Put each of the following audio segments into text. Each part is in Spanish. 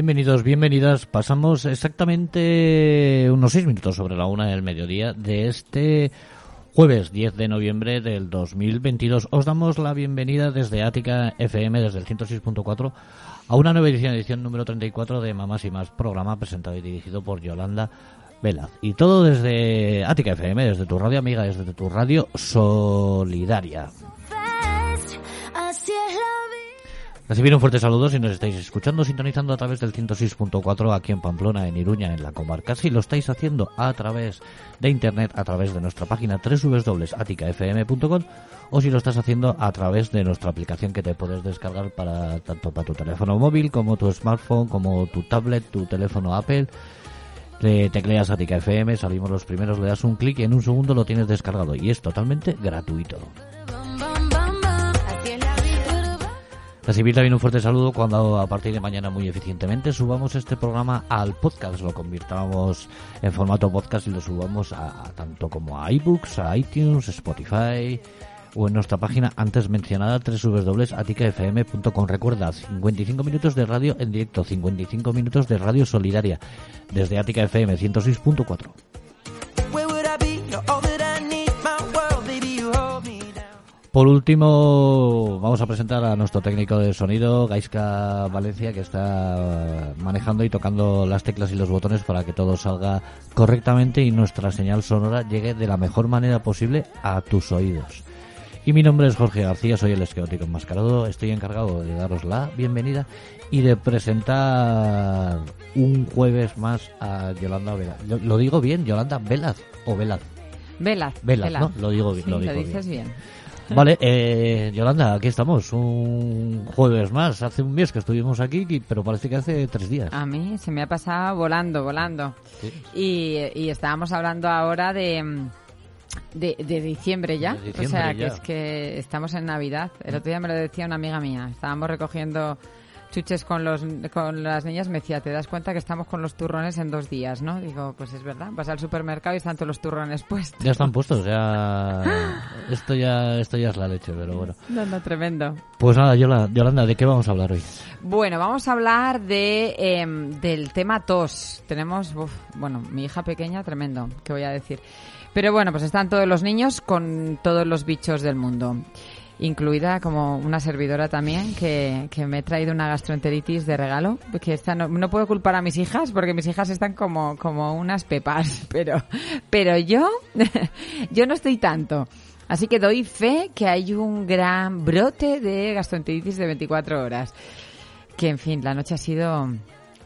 Bienvenidos, bienvenidas. Pasamos exactamente unos seis minutos sobre la una del mediodía de este jueves 10 de noviembre del 2022. Os damos la bienvenida desde Ática FM, desde el 106.4, a una nueva edición, edición número 34 de Mamás y Más, programa presentado y dirigido por Yolanda Velaz. Y todo desde Ática FM, desde tu radio amiga, desde tu radio solidaria. Recibir un fuerte saludo si nos estáis escuchando, sintonizando a través del 106.4 aquí en Pamplona, en Iruña, en la comarca. Si lo estáis haciendo a través de internet, a través de nuestra página www.aticafm.com o si lo estás haciendo a través de nuestra aplicación que te puedes descargar para tanto para tu teléfono móvil como tu smartphone, como tu tablet, tu teléfono Apple. Le tecleas Atica FM, salimos los primeros, le das un clic y en un segundo lo tienes descargado y es totalmente gratuito. Recibir también un fuerte saludo cuando a partir de mañana muy eficientemente subamos este programa al podcast, lo convirtamos en formato podcast y lo subamos a, tanto como a iBooks, a iTunes, Spotify o en nuestra página antes mencionada www.aticafm.com. Recuerda, 55 minutos de radio en directo, 55 minutos de radio solidaria desde Atica FM 106.4. Por último, vamos a presentar a nuestro técnico de sonido, Gaiska Valencia, que está manejando y tocando las teclas y los botones para que todo salga correctamente y nuestra señal sonora llegue de la mejor manera posible a tus oídos. Y mi nombre es Jorge García, soy el esqueótico enmascarado. Estoy encargado de daros la bienvenida y de presentar un jueves más a Yolanda Velaz. ¿Lo digo bien? ¿Yolanda Velaz o Velaz? Velaz. Velaz, ¿no? Lo digo bien. Sí, lo, digo dices bien. bien. Vale, eh, Yolanda, aquí estamos, un jueves más. Hace un mes que estuvimos aquí, pero parece que hace tres días. A mí se me ha pasado volando, volando. Sí. Y, y estábamos hablando ahora de, de, de diciembre ya. De diciembre o sea, que es que estamos en Navidad. El otro día me lo decía una amiga mía. Estábamos recogiendo chuches con los con las niñas me decía te das cuenta que estamos con los turrones en dos días no digo pues es verdad vas al supermercado y están todos los turrones puestos Ya están puestos, ya esto ya esto ya es la leche, pero bueno. no, no, tremendo Pues nada, Yola- Yolanda, ¿de qué vamos a hablar hoy? Bueno, vamos a hablar de em, del tema tos. Tenemos, uf, bueno, mi hija pequeña, tremendo, ¿qué voy a decir? Pero bueno, pues están todos los niños con todos los bichos del mundo. Incluida como una servidora también que, que me he traído una gastroenteritis de regalo. Que esta no, no puedo culpar a mis hijas porque mis hijas están como, como unas pepas. Pero, pero yo, yo no estoy tanto. Así que doy fe que hay un gran brote de gastroenteritis de 24 horas. Que en fin, la noche ha sido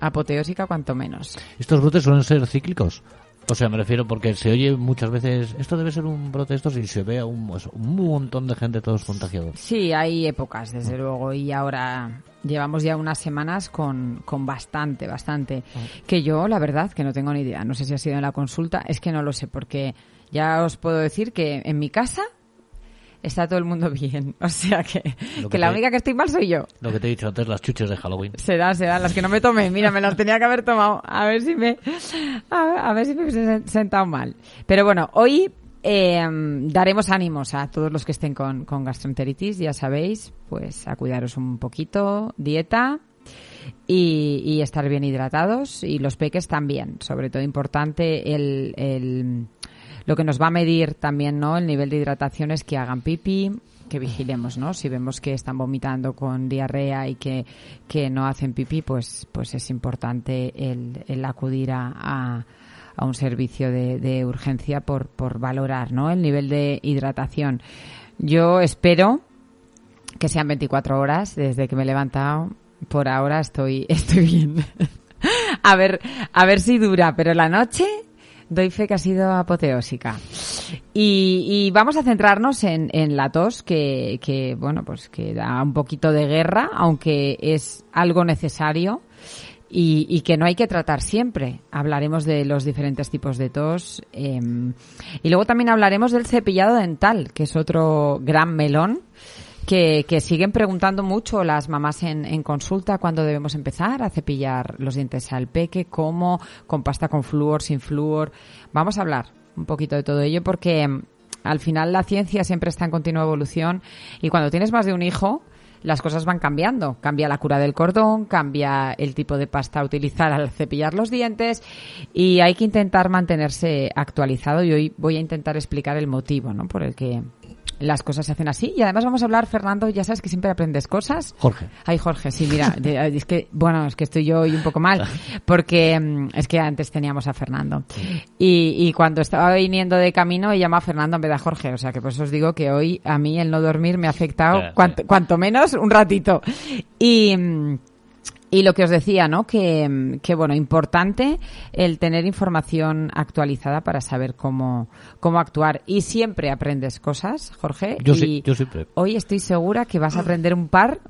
apoteósica cuanto menos. ¿Estos brotes suelen ser cíclicos? O sea, me refiero porque se oye muchas veces, esto debe ser un estos y se ve a un, pues, un montón de gente todos contagiados. Sí, hay épocas, desde luego, y ahora llevamos ya unas semanas con, con bastante, bastante. Que yo, la verdad, que no tengo ni idea. No sé si ha sido en la consulta, es que no lo sé, porque ya os puedo decir que en mi casa está todo el mundo bien. O sea que, que, que la te- única que estoy mal soy yo. Lo que te he dicho antes, las chuches de Halloween. Será, será, las que no me tomé. Mira, me las tenía que haber tomado. A ver si me, a, a ver si me he sentado mal. Pero bueno, hoy eh, daremos ánimos a todos los que estén con, con gastroenteritis, ya sabéis, pues a cuidaros un poquito, dieta y, y estar bien hidratados y los peques también. Sobre todo importante el, el, lo que nos va a medir también, ¿no? El nivel de hidratación es que hagan pipí, que vigilemos, ¿no? Si vemos que están vomitando con diarrea y que, que no hacen pipí, pues, pues es importante el, el acudir a, a, un servicio de, de urgencia por, por valorar, ¿no? El nivel de hidratación. Yo espero que sean 24 horas desde que me he levantado. Por ahora estoy, estoy bien. a ver, a ver si dura, pero la noche doy fe que ha sido apoteósica. Y, y vamos a centrarnos en, en la tos, que, que, bueno, pues que da un poquito de guerra, aunque es algo necesario y, y que no hay que tratar siempre. Hablaremos de los diferentes tipos de tos. eh, y luego también hablaremos del cepillado dental, que es otro gran melón que, que siguen preguntando mucho las mamás en, en consulta cuándo debemos empezar a cepillar los dientes al peque, cómo, con pasta con flúor, sin flúor. Vamos a hablar un poquito de todo ello porque mm, al final la ciencia siempre está en continua evolución y cuando tienes más de un hijo, las cosas van cambiando. Cambia la cura del cordón, cambia el tipo de pasta a utilizar al cepillar los dientes y hay que intentar mantenerse actualizado y hoy voy a intentar explicar el motivo ¿no? por el que las cosas se hacen así. Y además vamos a hablar, Fernando, ya sabes que siempre aprendes cosas. Jorge. Ay, Jorge, sí, mira, es que, bueno, es que estoy yo hoy un poco mal, porque mm, es que antes teníamos a Fernando. Y, y cuando estaba viniendo de camino, he llamado a Fernando en vez de a Jorge. O sea, que por eso os digo que hoy a mí el no dormir me ha afectado, sí. cuanto, cuanto menos, un ratito. Y... y lo que os decía, ¿no? Que, que, bueno, importante el tener información actualizada para saber cómo, cómo actuar. Y siempre aprendes cosas, Jorge. Yo y sí, yo siempre. Hoy estoy segura que vas a aprender un par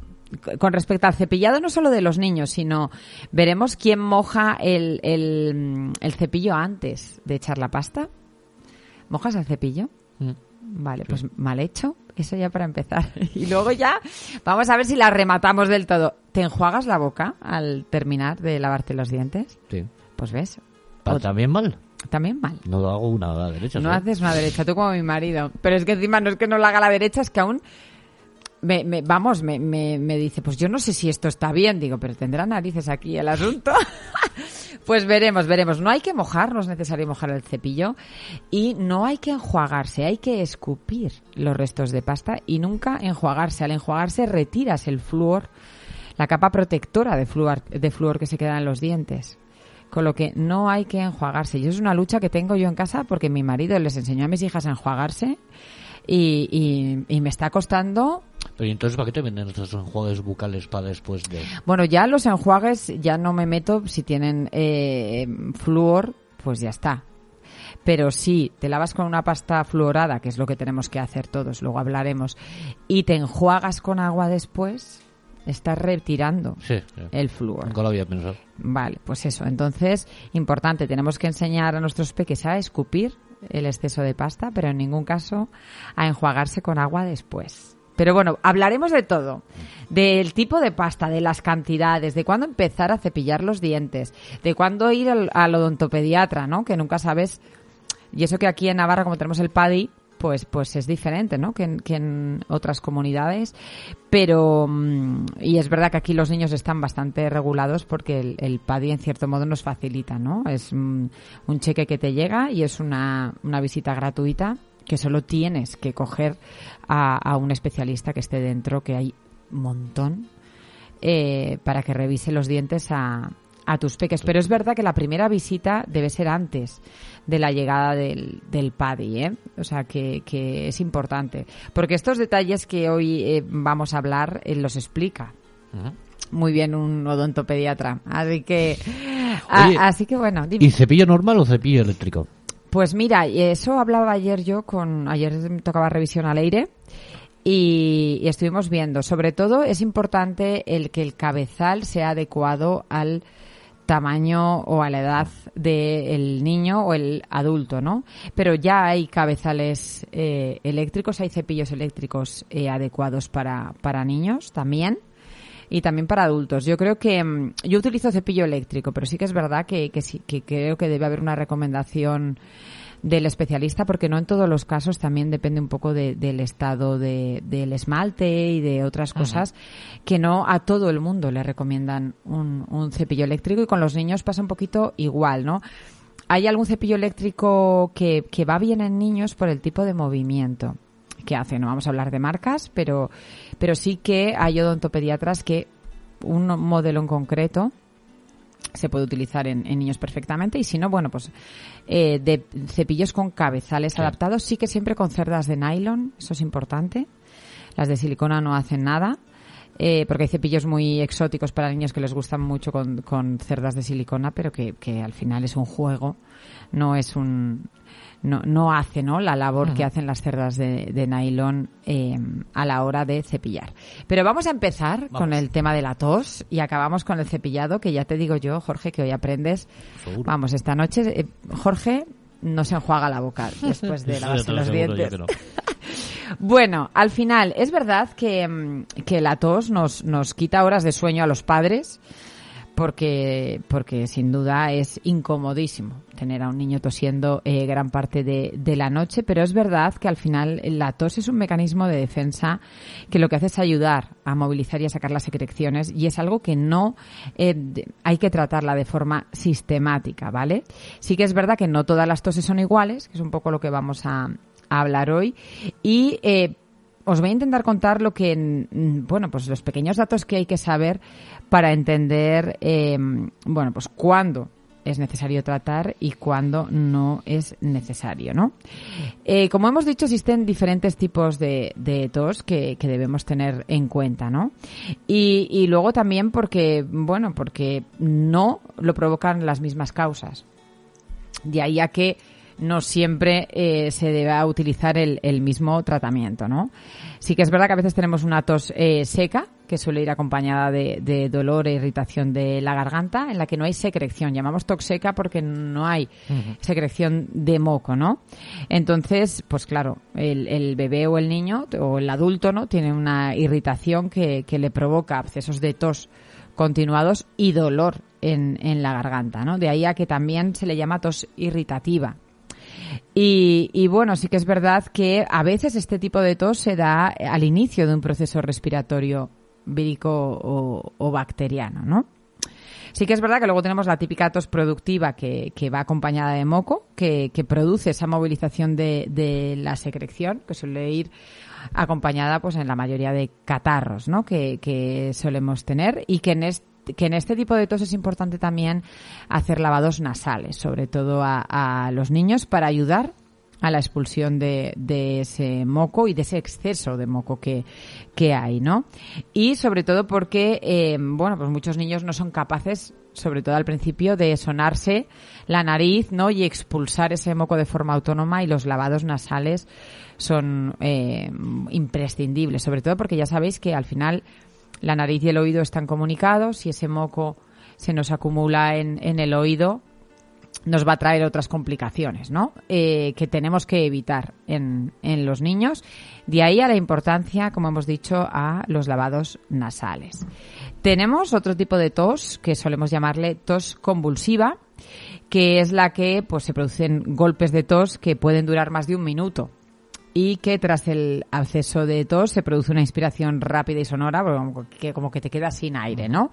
con respecto al cepillado, no solo de los niños, sino veremos quién moja el, el, el cepillo antes de echar la pasta. ¿Mojas el cepillo? Mm. Vale, pues mal hecho. Eso ya para empezar. Y luego ya vamos a ver si la rematamos del todo. ¿Te enjuagas la boca al terminar de lavarte los dientes? Sí. Pues ves. Pa- O- ¿También mal? también mal. No hago una a la derecha. No ¿sí? haces una derecha, tú como mi marido. Pero es que encima no es que no la haga la derecha, es que aún me, me- vamos, me, me, me dice, pues yo no sé si esto está bien. Digo, pero tendrá narices aquí el asunto. pues veremos, veremos. No hay que mojar, no es necesario mojar el cepillo. Y no hay que enjuagarse, hay que escupir los restos de pasta y nunca enjuagarse. Al enjuagarse retiras el flúor, la capa protectora de flúor, de flúor que se queda en los dientes. Con lo que no hay que enjuagarse. Y es una lucha que tengo yo en casa porque mi marido les enseñó a mis hijas a enjuagarse y, y- y me está costando. Pero ¿y entonces para qué te venden estos enjuagues bucales para después de...? Bueno, ya los enjuagues ya no me meto si tienen eh, flúor, pues ya está. Pero si te lavas con una pasta fluorada, que es lo que tenemos que hacer todos, luego hablaremos, y te enjuagas con agua después, estás retirando Sí, sí. el flúor. Nunca lo había pensado. Vale, pues eso. Entonces, importante, tenemos que enseñar a nuestros peques a escupir el exceso de pasta, pero en ningún caso a enjuagarse con agua después. Pero bueno, hablaremos de todo. Del tipo de pasta, de las cantidades, de cuándo empezar a cepillar los dientes, de cuándo ir al, odontopediatra, ¿no? Que nunca sabes. Y eso que aquí en Navarra, como tenemos el PADI, pues, pues es diferente, ¿no? Que en, que en otras comunidades. Pero, mm, y es verdad que aquí los niños están bastante regulados porque el, el PADI en cierto modo nos facilita, ¿no? Es mm, un cheque que te llega y es una, una visita gratuita que solo tienes que coger a, a un especialista que esté dentro, que hay un montón, eh, para que revise los dientes a, a tus peques. Pero es verdad que la primera visita debe ser antes de la llegada del, del PADI, ¿eh? O sea, que, que es importante. Porque estos detalles que hoy eh, vamos a hablar eh, los explica muy bien un odontopediatra. Así que, a- así que bueno, dime. ¿Y cepillo normal o cepillo eléctrico? Pues mira, eso hablaba ayer yo con, ayer tocaba revisión al aire y, y estuvimos viendo. Sobre todo es importante el que el cabezal sea adecuado al tamaño o a la edad del niño o el adulto, ¿no? Pero ya hay cabezales eh, eléctricos, hay cepillos eléctricos eh, adecuados para, para niños también y también para adultos. Yo creo que mm, yo utilizo cepillo eléctrico, pero sí que es verdad que, que sí que creo que debe haber una recomendación del especialista porque no en todos los casos también depende un poco de- del estado de- del esmalte y de otras cosas que no a todo el mundo le recomiendan un, un cepillo eléctrico y con los niños pasa un poquito igual, ¿no? Hay algún cepillo eléctrico que, que va bien en niños por el tipo de movimiento que hace. No vamos a hablar de marcas, pero, pero sí que hay odontopediatras que un modelo en concreto se puede utilizar en, en niños perfectamente y si no, bueno, pues eh, de cepillos con cabezales adaptados, sí que siempre con cerdas de nylon, eso es importante. Las de silicona no hacen nada. eh, porque hay cepillos muy exóticos para niños que les gustan mucho con, con cerdas de silicona, pero que, que al final es un juego, no es un, no, no hace ¿no? la labor que hacen las cerdas de, de nylon eh, a la hora de cepillar. Pero vamos a empezar con el tema de la tos y acabamos con el cepillado, que ya te digo yo, Jorge, que hoy aprendes. Seguro. Vamos, esta noche, eh, Jorge no se enjuaga la boca después de lavarse los dientes. no. Bueno, al final, es verdad que, mm, que la tos nos, nos quita horas de sueño a los padres porque, porque sin duda es incomodísimo tener a un niño tosiendo eh, gran parte de, de la noche, pero es verdad que al final la tos es un mecanismo de defensa que lo que hace es ayudar a movilizar y a sacar las secreciones y es algo que no eh, hay que tratarla de forma sistemática, ¿vale? Sí que es verdad que no todas las toses son iguales, que es un poco lo que vamos a, a hablar hoy, y eh, os voy a intentar contar lo que, mm, bueno, pues los pequeños datos que hay que saber para entender, eh, bueno, pues cuándo es necesario tratar y cuándo no es necesario, ¿no? Eh, como hemos dicho, existen diferentes tipos de, de tos que, que debemos tener en cuenta, ¿no? Y, y luego también porque, bueno, porque no lo provocan las mismas causas. De ahí a que no siempre eh, se deba utilizar el, el mismo tratamiento, ¿no? Sí que es verdad que a veces tenemos una tos eh, seca, que suele ir acompañada de, de dolor e irritación de la garganta, en la que no hay secreción. Llamamos tos seca porque no hay secreción de moco, ¿no? Entonces, pues claro, el, el bebé o el niño o el adulto, ¿no? Tiene una irritación que, que le provoca abscesos de tos continuados y dolor en, en la garganta, ¿no? De ahí a que también se le llama tos irritativa. Y, bueno, sí que es verdad que a veces este tipo de tos se da al inicio de un proceso respiratorio vírico o, bacteriano, ¿no? Sí que es verdad que luego tenemos la típica tos productiva que, que va acompañada de moco, que, que produce esa movilización de, de la secreción, que suele ir acompañada pues en la mayoría de catarros, ¿no? Que, que solemos tener y que en este que en este tipo de tos es importante también hacer lavados nasales, sobre todo a, los niños, para ayudar a la expulsión de, de ese moco y de ese exceso de moco que, que hay, ¿no? Y sobre todo porque, eh, bueno, pues muchos niños no son capaces, sobre todo al principio, de sonarse la nariz, ¿no? Y expulsar ese moco de forma autónoma y los lavados nasales son eh, imprescindibles, sobre todo porque ya sabéis que al final la nariz y el oído están comunicados y ese moco se nos acumula en, en el oído nos va a traer otras complicaciones, ¿no? Eh, que tenemos que evitar en, en los niños. De ahí a la importancia, como hemos dicho, a los lavados nasales. Tenemos otro tipo de tos que solemos llamarle tos convulsiva, que es la que pues se producen golpes de tos que pueden durar más de un minuto y que tras el acceso de tos se produce una inspiración rápida y sonora, que, como que te quedas sin aire, ¿no?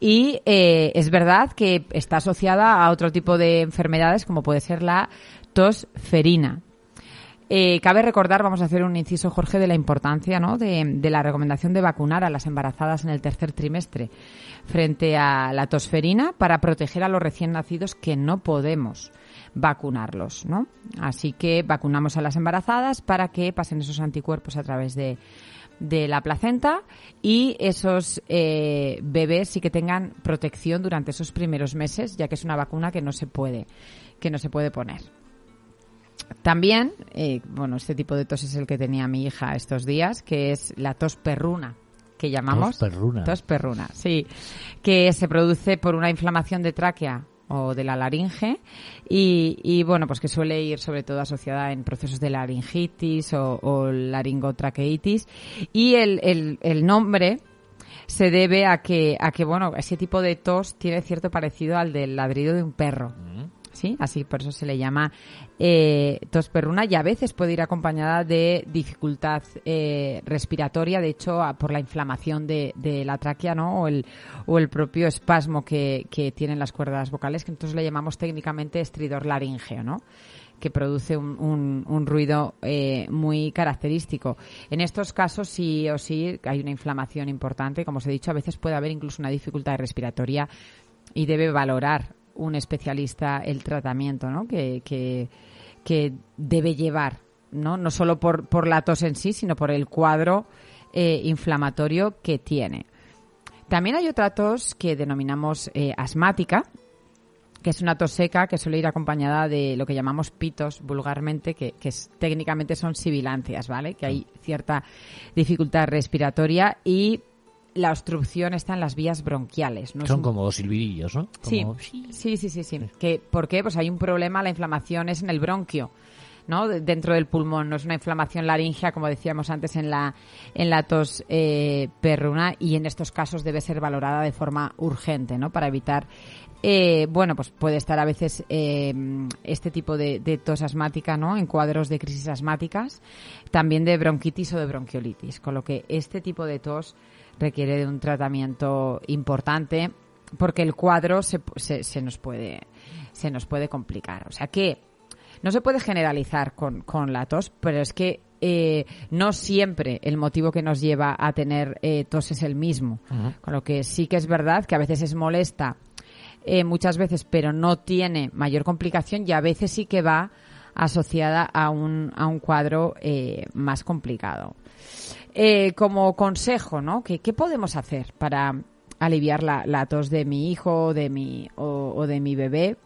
Y eh, es verdad que está asociada a otro tipo de enfermedades como puede ser la tos ferina. Eh, cabe recordar, vamos a hacer un inciso, Jorge, de la importancia ¿no? de, de la recomendación de vacunar a las embarazadas en el tercer trimestre frente a la tosferina para proteger a los recién nacidos que no podemos vacunarlos, ¿no? Así que vacunamos a las embarazadas para que pasen esos anticuerpos a través de, de la placenta y esos eh, bebés sí que tengan protección durante esos primeros meses, ya que es una vacuna que no se puede, que no se puede poner. También, eh, bueno, este tipo de tos es el que tenía mi hija estos días, que es la tos perruna, que llamamos. Tos perruna. Tos perruna, sí. Que se produce por una inflamación de tráquea o de la laringe. Y, y, bueno, pues que suele ir sobre todo asociada en procesos de laringitis o, o laringotraqueitis. Y el, el, el nombre se debe a que, a que, bueno, ese tipo de tos tiene cierto parecido al del ladrido de un perro. ¿Sí? Así por eso se le llama eh, tos perruna y a veces puede ir acompañada de dificultad eh, respiratoria, de hecho por la inflamación de, la tráquea, ¿no? O el, propio espasmo que, tienen las cuerdas vocales, que nosotros le llamamos técnicamente estridor laríngeo, ¿no? que produce un ruido eh, muy característico. En estos casos sí o sí hay una inflamación importante, como os he dicho, a veces puede haber incluso una dificultad respiratoria y debe valorar un especialista el tratamiento ¿no? que, que, que debe llevar, ¿no? no solo por, por la tos en sí, sino por el cuadro eh, inflamatorio que tiene. También hay otra tos que denominamos eh, asmática, que es una tos seca que suele ir acompañada de lo que llamamos pitos vulgarmente, que, que es- técnicamente son sibilancias, ¿vale? Que hay cierta dificultad respiratoria y la obstrucción está en las vías bronquiales. No Son un- como silbirillos, ¿no? Sí, Como- sí, sí, sí, sí. Que, ¿Por qué? Pues hay un problema, la inflamación es en el bronquio. ¿no? De- dentro del pulmón, no es una inflamación laringea como decíamos antes en la en la tos eh, perruna y en estos casos debe ser valorada de forma urgente, ¿no? Para evitar eh, bueno, pues puede estar a veces eh, este tipo de, de tos asmática, ¿no? En cuadros de crisis asmáticas, también de bronquitis o de bronquiolitis, con lo que este tipo de tos requiere de un tratamiento importante porque el cuadro se, se, se nos puede se nos puede complicar. O sea que no se puede generalizar con, con la tos, pero es que eh, no siempre el motivo que nos lleva a tener eh, tos es el mismo. Con lo que sí que es verdad que a veces es molesta eh, muchas veces, pero no tiene mayor complicación y a veces sí que va asociada a un, a un cuadro eh, más complicado. Eh, como consejo, ¿no? ¿Qué, qué podemos hacer para aliviar la, la tos de mi hijo o de mi, o, o de mi bebé?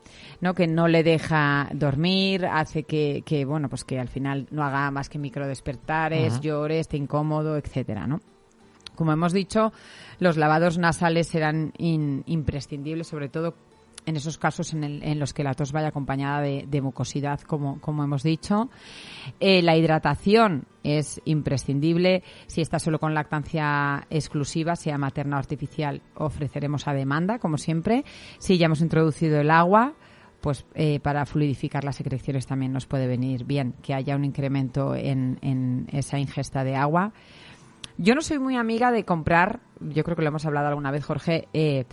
¿no? Que no le deja dormir, hace que, que, bueno, pues que al final no haga más que microdespertares, llore, esté incómodo, etcétera, ¿no? Como hemos dicho, los lavados nasales serán in- imprescindibles, sobre todo en esos casos en, el- en los que la tos vaya acompañada de, mucosidad, como, hemos dicho. Eh, la hidratación es imprescindible. Si está solo con lactancia exclusiva, sea materna o artificial, ofreceremos a demanda, como siempre. Si ya hemos introducido el agua, pues eh, para fluidificar las secreciones también nos puede venir bien que haya un incremento en, en esa ingesta de agua. Yo no soy muy amiga de comprar, yo creo que lo hemos hablado alguna vez, Jorge, eh,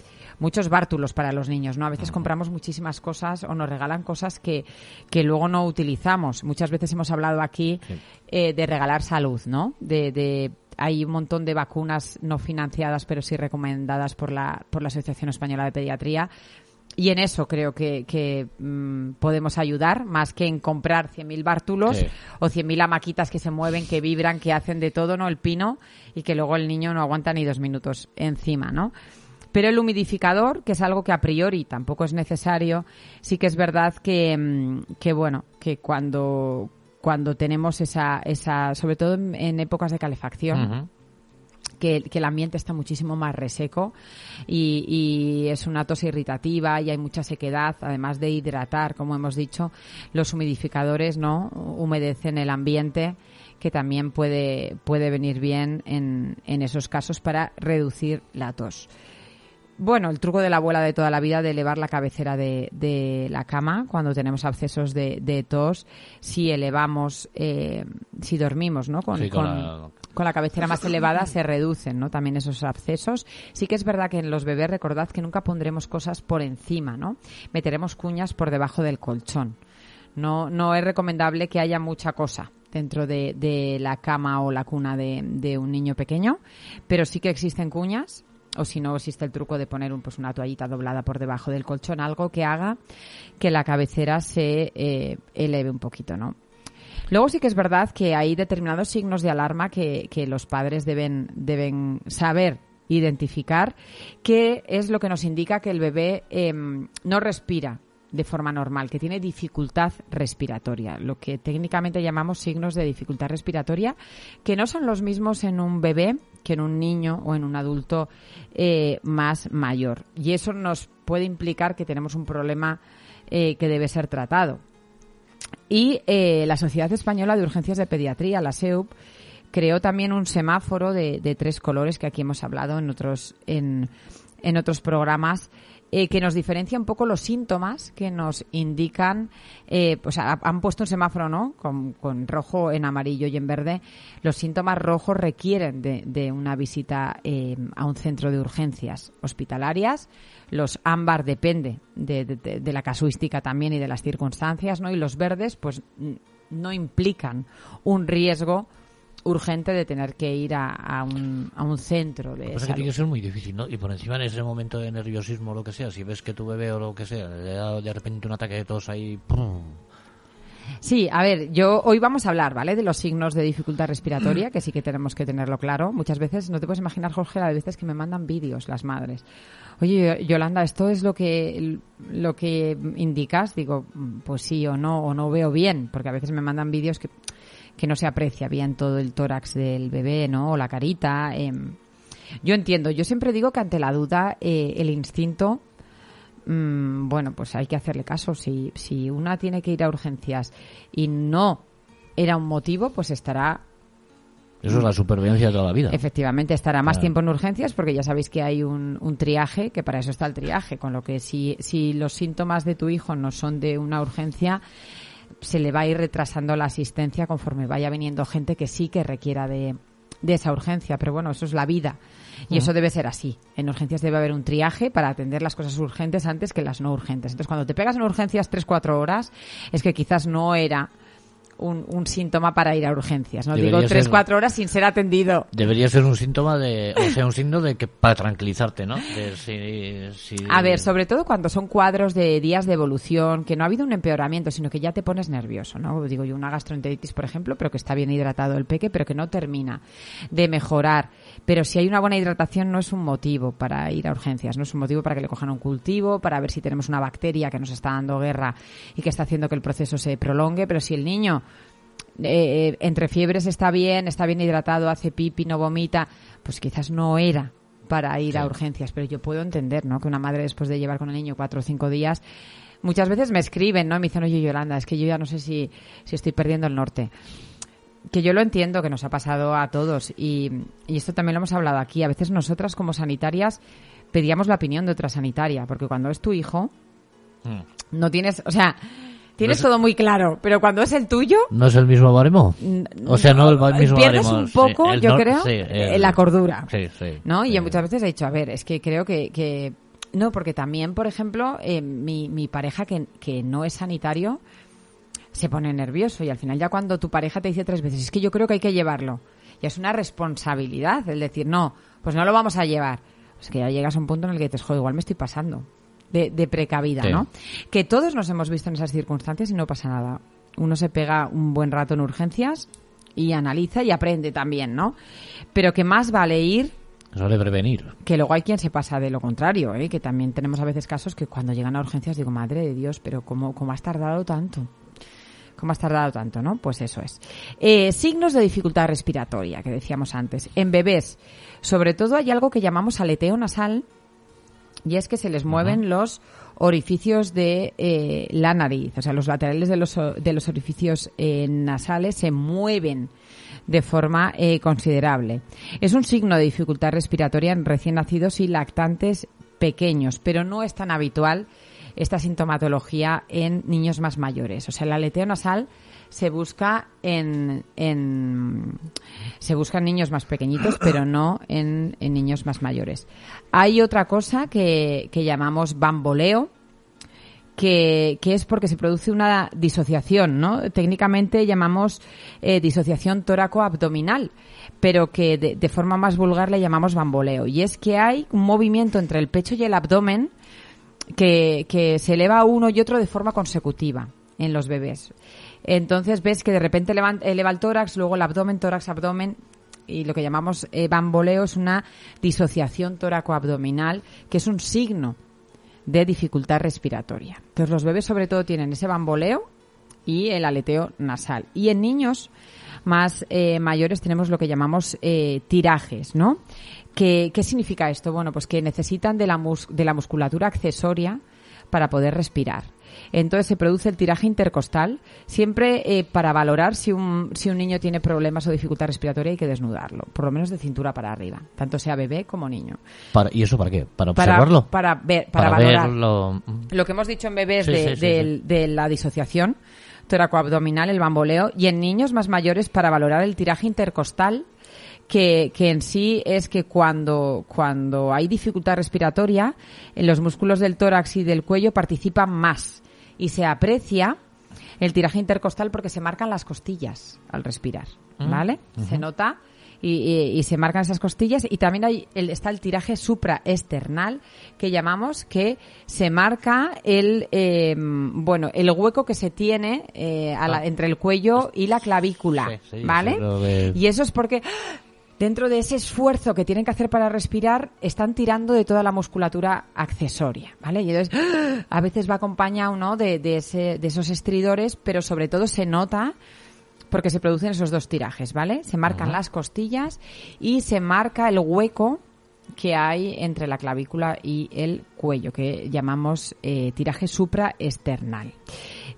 muchos bártulos para los niños, ¿no? A veces compramos muchísimas cosas o nos regalan cosas que, que luego no utilizamos. Muchas veces hemos hablado aquí eh, de regalar salud, ¿no? De, de hay un montón de vacunas no financiadas, pero sí recomendadas por la, por la Asociación Española de Pediatría. Y en eso creo que, que mm, podemos ayudar, más que en comprar 100.000 bártulos Sí. o 100.000 amaquitas que se mueven, que vibran, que hacen de todo, ¿no? El pino, y que luego el niño no aguanta ni dos minutos encima, ¿no? Pero el humidificador, que es algo que a priori tampoco es necesario, sí que es verdad que, mm, que bueno, que cuando, cuando tenemos esa, esa, sobre todo en, en épocas de calefacción, que, que el ambiente está muchísimo más reseco y, y es una tos irritativa y hay mucha sequedad, además de hidratar, como hemos dicho, los humidificadores no humedecen el ambiente que también puede, puede venir bien en, en esos casos para reducir la tos. Bueno, el truco de la abuela de toda la vida de elevar la cabecera de, de la cama cuando tenemos abscesos de, de tos, si elevamos, eh, si dormimos, ¿no? Con, Sí, con con- la- con la cabecera más elevada se reducen, ¿no? También esos abscesos. Sí que es verdad que en los bebés recordad que nunca pondremos cosas por encima, ¿no? Meteremos cuñas por debajo del colchón. No, no es recomendable que haya mucha cosa dentro de, de la cama o la cuna de, de un niño pequeño, pero sí que existen cuñas o si no existe el truco de poner un, pues una toallita doblada por debajo del colchón, algo que haga que la cabecera se eh, eleve un poquito, ¿no? Luego sí que es verdad que hay determinados signos de alarma que, que los padres deben, deben saber identificar, que es lo que nos indica que el bebé em, no respira de forma normal, que tiene dificultad respiratoria, lo que técnicamente llamamos signos de dificultad respiratoria, que no son los mismos en un bebé que en un niño o en un adulto eh, más mayor. Y eso nos puede implicar que tenemos un problema eh, que debe ser tratado. Y eh, la Sociedad Española de Urgencias de Pediatría, la SEUP, creó también un semáforo de, de tres colores que aquí hemos hablado en otros, en, en otros programas eh, que nos diferencia un poco los síntomas que nos indican, eh, pues ha- han puesto un semáforo, ¿no? Con, rojo, en amarillo y en verde. Los síntomas rojos requieren de, de una visita eh, a un centro de urgencias hospitalarias. Los ámbar depende de, la casuística también y de las circunstancias, ¿no? Y los verdes, pues no implican un riesgo urgente de tener que ir a, a un, a un centro Lo de que es salud. tiene que ser muy difícil, ¿no? Y por encima en ese momento de nerviosismo o lo que sea, si ves que tu bebé o lo que sea le da de repente un ataque de tos ahí, ¡pum! Sí, a ver, yo hoy vamos a hablar, ¿vale? De los signos de dificultad respiratoria, que sí que tenemos que tenerlo claro. Muchas veces, no te puedes imaginar, Jorge, las veces que me mandan vídeos las madres. Oye, Yolanda, ¿esto es lo que, lo que indicas? Digo, pues sí o no, o no veo bien, porque a veces me mandan vídeos que, que no se aprecia bien todo el tórax del bebé, ¿no? O la carita. em. Yo entiendo, yo siempre digo que ante la duda eh, el instinto mm, bueno, pues hay que hacerle caso. Si, si una tiene que ir a urgencias y no era un motivo, pues estará, Eso es la supervivencia de toda la vida. efectivamente, estará más Claro. tiempo en urgencias porque ya sabéis que hay un, un triaje, que para eso está el triaje. Con lo que si, si los síntomas de tu hijo no son de una urgencia, se le va a ir retrasando la asistencia conforme vaya viniendo gente que sí que requiera de, de esa urgencia. Pero bueno, eso es la vida. Y eso debe ser así. En urgencias debe haber un triaje para atender las cosas urgentes antes que las no urgentes. Entonces, cuando te pegas en urgencias 3-4 horas, es que quizás no era un, un síntoma para ir a urgencias. No Debería digo ser- 3-4 horas sin ser atendido. Debería ser un síntoma de, o sea, un signo de que para tranquilizarte, ¿no? De si- si- A ver, sobre todo cuando son cuadros de días de evolución, que no ha habido un empeoramiento, sino que ya te pones nervioso, ¿no? Digo yo, una gastroenteritis, por ejemplo, pero que está bien hidratado el peque, pero que no termina de mejorar. Pero si hay una buena hidratación no es un motivo para ir a urgencias, no es un motivo para que le cojan un cultivo, para ver si tenemos una bacteria que nos está dando guerra y que está haciendo que el proceso se prolongue, pero si el niño eh, eh, entre fiebres está bien, está bien hidratado, hace pipi, no vomita, pues quizás no era para ir a urgencias, pero yo puedo entender, ¿no? Que una madre después de llevar con el niño cuatro o cinco días, muchas veces me escriben, ¿no? Y me dicen, oye, Yolanda, es que yo ya no sé si, si estoy perdiendo el norte. Que yo lo entiendo, que nos ha pasado a todos y, y esto también lo hemos hablado aquí. A veces nosotras como sanitarias pedíamos la opinión de otra sanitaria, porque cuando es tu hijo, Mm. no tienes, o sea, tienes No es- todo muy claro, pero cuando es el tuyo, ¿No es el mismo baremo? O sea, no el mismo pierdes baremo. un poco, yo creo, sí, eh, el- la cordura. Sí, sí. ¿no? Y sí. yo muchas veces he dicho, a ver, es que creo que, que no, porque también, por ejemplo, eh, mi, mi pareja que, que no es sanitario se pone nervioso y al final ya cuando tu pareja te dice tres veces, es que yo creo que hay que llevarlo, ya es una responsabilidad el decir, no, pues no lo vamos a llevar. Es que ya llegas a un punto en el que dices, joder, igual me estoy pasando de, de precavida, Sí. ¿no? Que todos nos hemos visto en esas circunstancias y no pasa nada. Uno se pega un buen rato en urgencias y analiza y aprende también, ¿no? Pero que más vale ir Suele prevenir. que luego hay quien se pasa de lo contrario, ¿eh? que también tenemos a veces casos que cuando llegan a urgencias digo, madre de Dios, pero ¿cómo, cómo has tardado tanto? ¿Cómo has tardado tanto, no? Pues eso es. Eh, signos de dificultad respiratoria, que decíamos antes. En bebés, sobre todo hay algo que llamamos aleteo nasal, y es que se les mueven los orificios de eh, la nariz, o sea, los laterales de los, de los orificios eh, nasales se mueven de forma eh, considerable. Es un signo de dificultad respiratoria en recién nacidos y lactantes pequeños, pero no es tan habitual esta sintomatología en niños más mayores. O sea, el aleteo nasal se busca en, en se busca en niños más pequeñitos, pero no en, en niños más mayores. Hay otra cosa que, que llamamos bamboleo, que, que es porque se produce una disociación, ¿no? Técnicamente llamamos eh, disociación tóraco-abdominal, pero que de, de forma más vulgar le llamamos bamboleo. Y es que hay un movimiento entre el pecho y el abdomen que, se eleva uno y otro de forma consecutiva en los bebés. Entonces ves que de repente levan- eleva el tórax, luego el abdomen, tórax, abdomen, y lo que llamamos eh, bamboleo es una disociación tóraco-abdominal, que es un signo de dificultad respiratoria. Entonces los bebés sobre todo tienen ese bamboleo y el aleteo nasal. Y en niños más eh, mayores tenemos lo que llamamos eh, tirajes, ¿no? ¿Qué, ¿Qué significa esto? Bueno, pues que necesitan de la, mus- de la musculatura accesoria para poder respirar. Entonces se produce el tiraje intercostal, siempre eh, para valorar si un, si un niño tiene problemas o dificultad respiratoria hay que desnudarlo, por lo menos de cintura para arriba, tanto sea bebé como niño. Para- ¿Y eso para qué? ¿Para observarlo? para ver, para, valorar verlo. lo que hemos dicho en bebés Sí, de, sí, sí, del- de la disociación toracoabdominal, el bamboleo, y en niños más mayores para valorar el tiraje intercostal, que, que en sí es que cuando, cuando hay dificultad respiratoria, en los músculos del tórax y del cuello participan más y se aprecia el tiraje intercostal porque se marcan las costillas al respirar, ¿vale? Se nota y, y- y se marcan esas costillas y también hay el, está el tiraje supraesternal que llamamos que se marca el eh, bueno el hueco que se tiene eh, a la- Ah. entre el cuello y la clavícula Sí, sí, vale eso y eso es porque dentro de ese esfuerzo que tienen que hacer para respirar, están tirando de toda la musculatura accesoria, ¿vale? Y entonces, a veces va acompañado, ¿no? De, de, ese- de esos estridores, pero sobre todo se nota porque se producen esos dos tirajes, ¿vale? Se marcan las costillas y se marca el hueco que hay entre la clavícula y el cuello, que llamamos eh, tiraje supraesternal.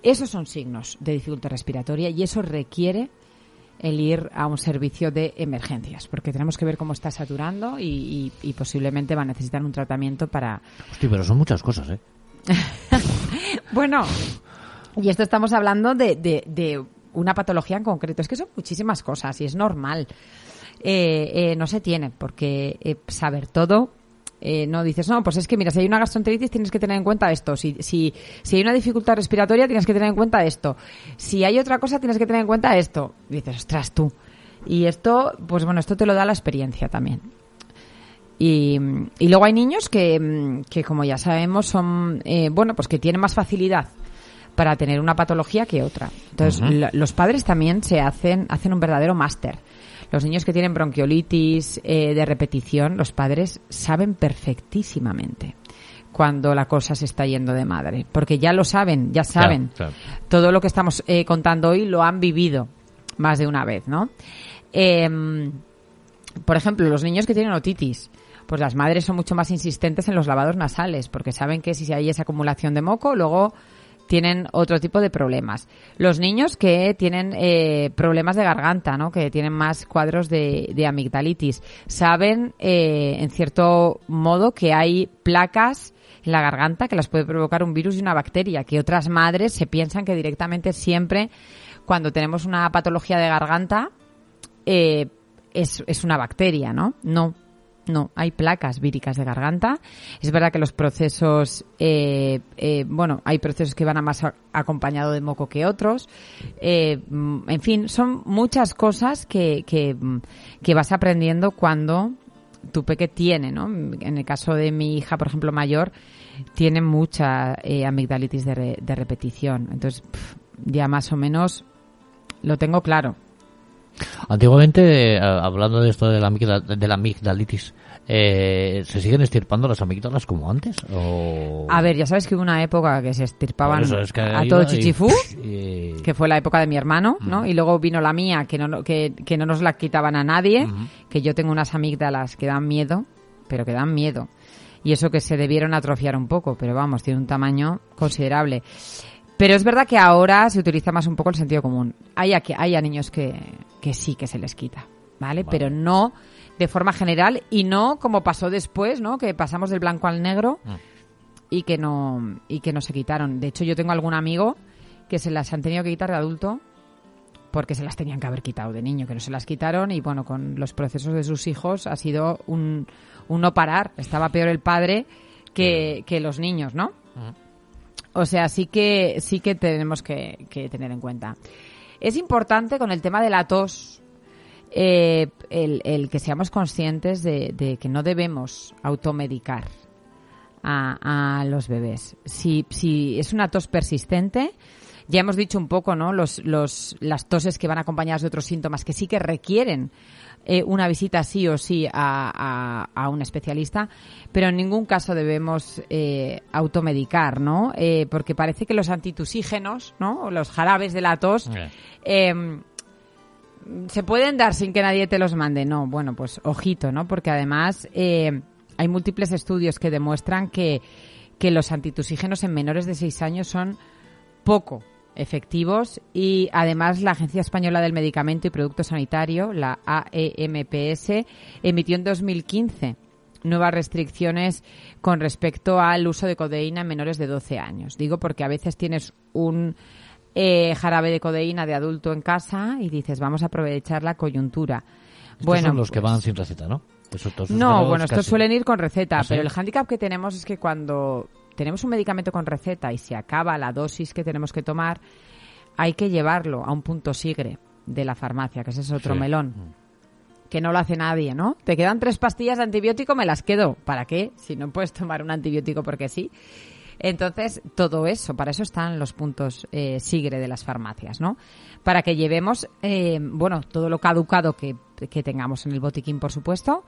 Esos son signos de dificultad respiratoria y eso requiere el ir a un servicio de emergencias, porque tenemos que ver cómo está saturando y, y- y posiblemente va a necesitar un tratamiento para... Hostia, pero son muchas cosas, ¿eh? Bueno, y esto estamos hablando de, de- de una patología en concreto. Es que son muchísimas cosas y es normal. Eh, eh, no se tiene porque eh, saber todo. Eh, no dices, no, pues es que mira, si hay una gastroenteritis tienes que tener en cuenta esto. Si, si, si hay una dificultad respiratoria tienes que tener en cuenta esto. Si hay otra cosa tienes que tener en cuenta esto. Y dices, ostras, tú. Y esto, pues bueno, esto te lo da la experiencia también. Y, y luego hay niños que, mm, que como ya sabemos, son, eh, bueno, pues que tienen más facilidad para tener una patología que otra. Entonces, los padres también se hacen, hacen un verdadero máster. Los niños que tienen bronquiolitis eh, de repetición, los padres saben perfectísimamente cuando la cosa se está yendo de madre, porque ya lo saben, ya saben. claro. Todo lo que estamos eh, contando hoy lo han vivido más de una vez, ¿no? Em, por ejemplo, los niños que tienen otitis, pues las madres son mucho más insistentes en los lavados nasales, porque saben que si hay esa acumulación de moco, luego tienen otro tipo de problemas. Los niños que tienen eh, problemas de garganta, ¿no? que tienen más cuadros de, amigdalitis, saben, eh, en cierto modo, que hay placas en la garganta que las puede provocar un virus y una bacteria, que otras madres se piensan que directamente siempre, cuando tenemos una patología de garganta, eh, es, es una bacteria. No, no, hay placas víricas de garganta. Es verdad que los procesos, eh, eh, bueno, hay procesos que van a más acompañado de moco que otros. Eh, mm, en fin, son muchas cosas que, que, mm, que vas aprendiendo cuando tu peque tiene, ¿no? En el caso de mi hija, por ejemplo, mayor, tiene mucha eh, amigdalitis de, re- de repetición. Entonces, ya más o menos lo tengo claro. Antiguamente, eh, hablando de esto de la, de la amigdalitis, eh, ¿se siguen estirpando las amígdalas como antes? O... A ver, ya sabes que hubo una época que se estirpaban Por eso es que a todo chichifú, y- que fue la época de mi hermano, ¿no? Y luego vino la mía, que no, que, que no nos la quitaban a nadie, que yo tengo unas amígdalas que dan miedo, pero que dan miedo. Y eso que se debieron atrofiar un poco, pero vamos, tiene un tamaño considerable. Pero es verdad que ahora se utiliza más un poco el sentido común. Hay a, que- hay a niños que, que sí que se les quita, ¿vale? Pero no de forma general y no como pasó después, ¿no? Que pasamos del blanco al negro y que no y que no se quitaron. De hecho, yo tengo algún amigo que se las han tenido que quitar de adulto porque se las tenían que haber quitado de niño, que no se las quitaron y bueno, con los procesos de sus hijos ha sido un, un no parar. Estaba peor el padre que, que los niños, ¿no? O sea, sí que, sí que tenemos que, que tener en cuenta. Es importante con el tema de la tos, eh, el, el que seamos conscientes de, de que no debemos automedicar a, a los bebés. Si, si es una tos persistente, ya hemos dicho un poco, ¿no? Los, los, las toses que van acompañadas de otros síntomas que sí que requieren eh, una visita sí o sí a, a, a un especialista, pero en ningún caso debemos eh, automedicar, ¿no? Eh, porque parece que los antitusígenos, ¿no? O los jarabes de la tos, Eh. eh, se pueden dar sin que nadie te los mande. No, bueno, pues ojito, ¿no? Porque además hay múltiples estudios que demuestran que, que los antitusígenos en menores de 6 años son poco efectivos y además la Agencia Española del Medicamento y Producto Sanitario, la AEMPS, emitió en 2015 nuevas restricciones con respecto al uso de codeína en menores de 12 años. Digo porque a veces tienes un eh, jarabe de codeína de adulto en casa y dices, vamos a aprovechar la coyuntura. Estos bueno, son los que pues- van sin receta, ¿no? No, bueno, estos suelen ir con receta, ¿Ah, sí? pero el hándicap que tenemos es que cuando tenemos un medicamento con receta y se acaba la dosis que tenemos que tomar, hay que llevarlo a un punto sigre de la farmacia, que ese es otro Sí. melón. que no lo hace nadie, ¿no? Te quedan tres pastillas de antibiótico, me las quedo. ¿Para qué? Si no puedes tomar un antibiótico porque sí. Entonces, todo eso, para eso están los puntos eh, SIGRE de las farmacias, ¿no? Para que llevemos, eh, bueno, todo lo caducado que, que tengamos en el botiquín, por supuesto,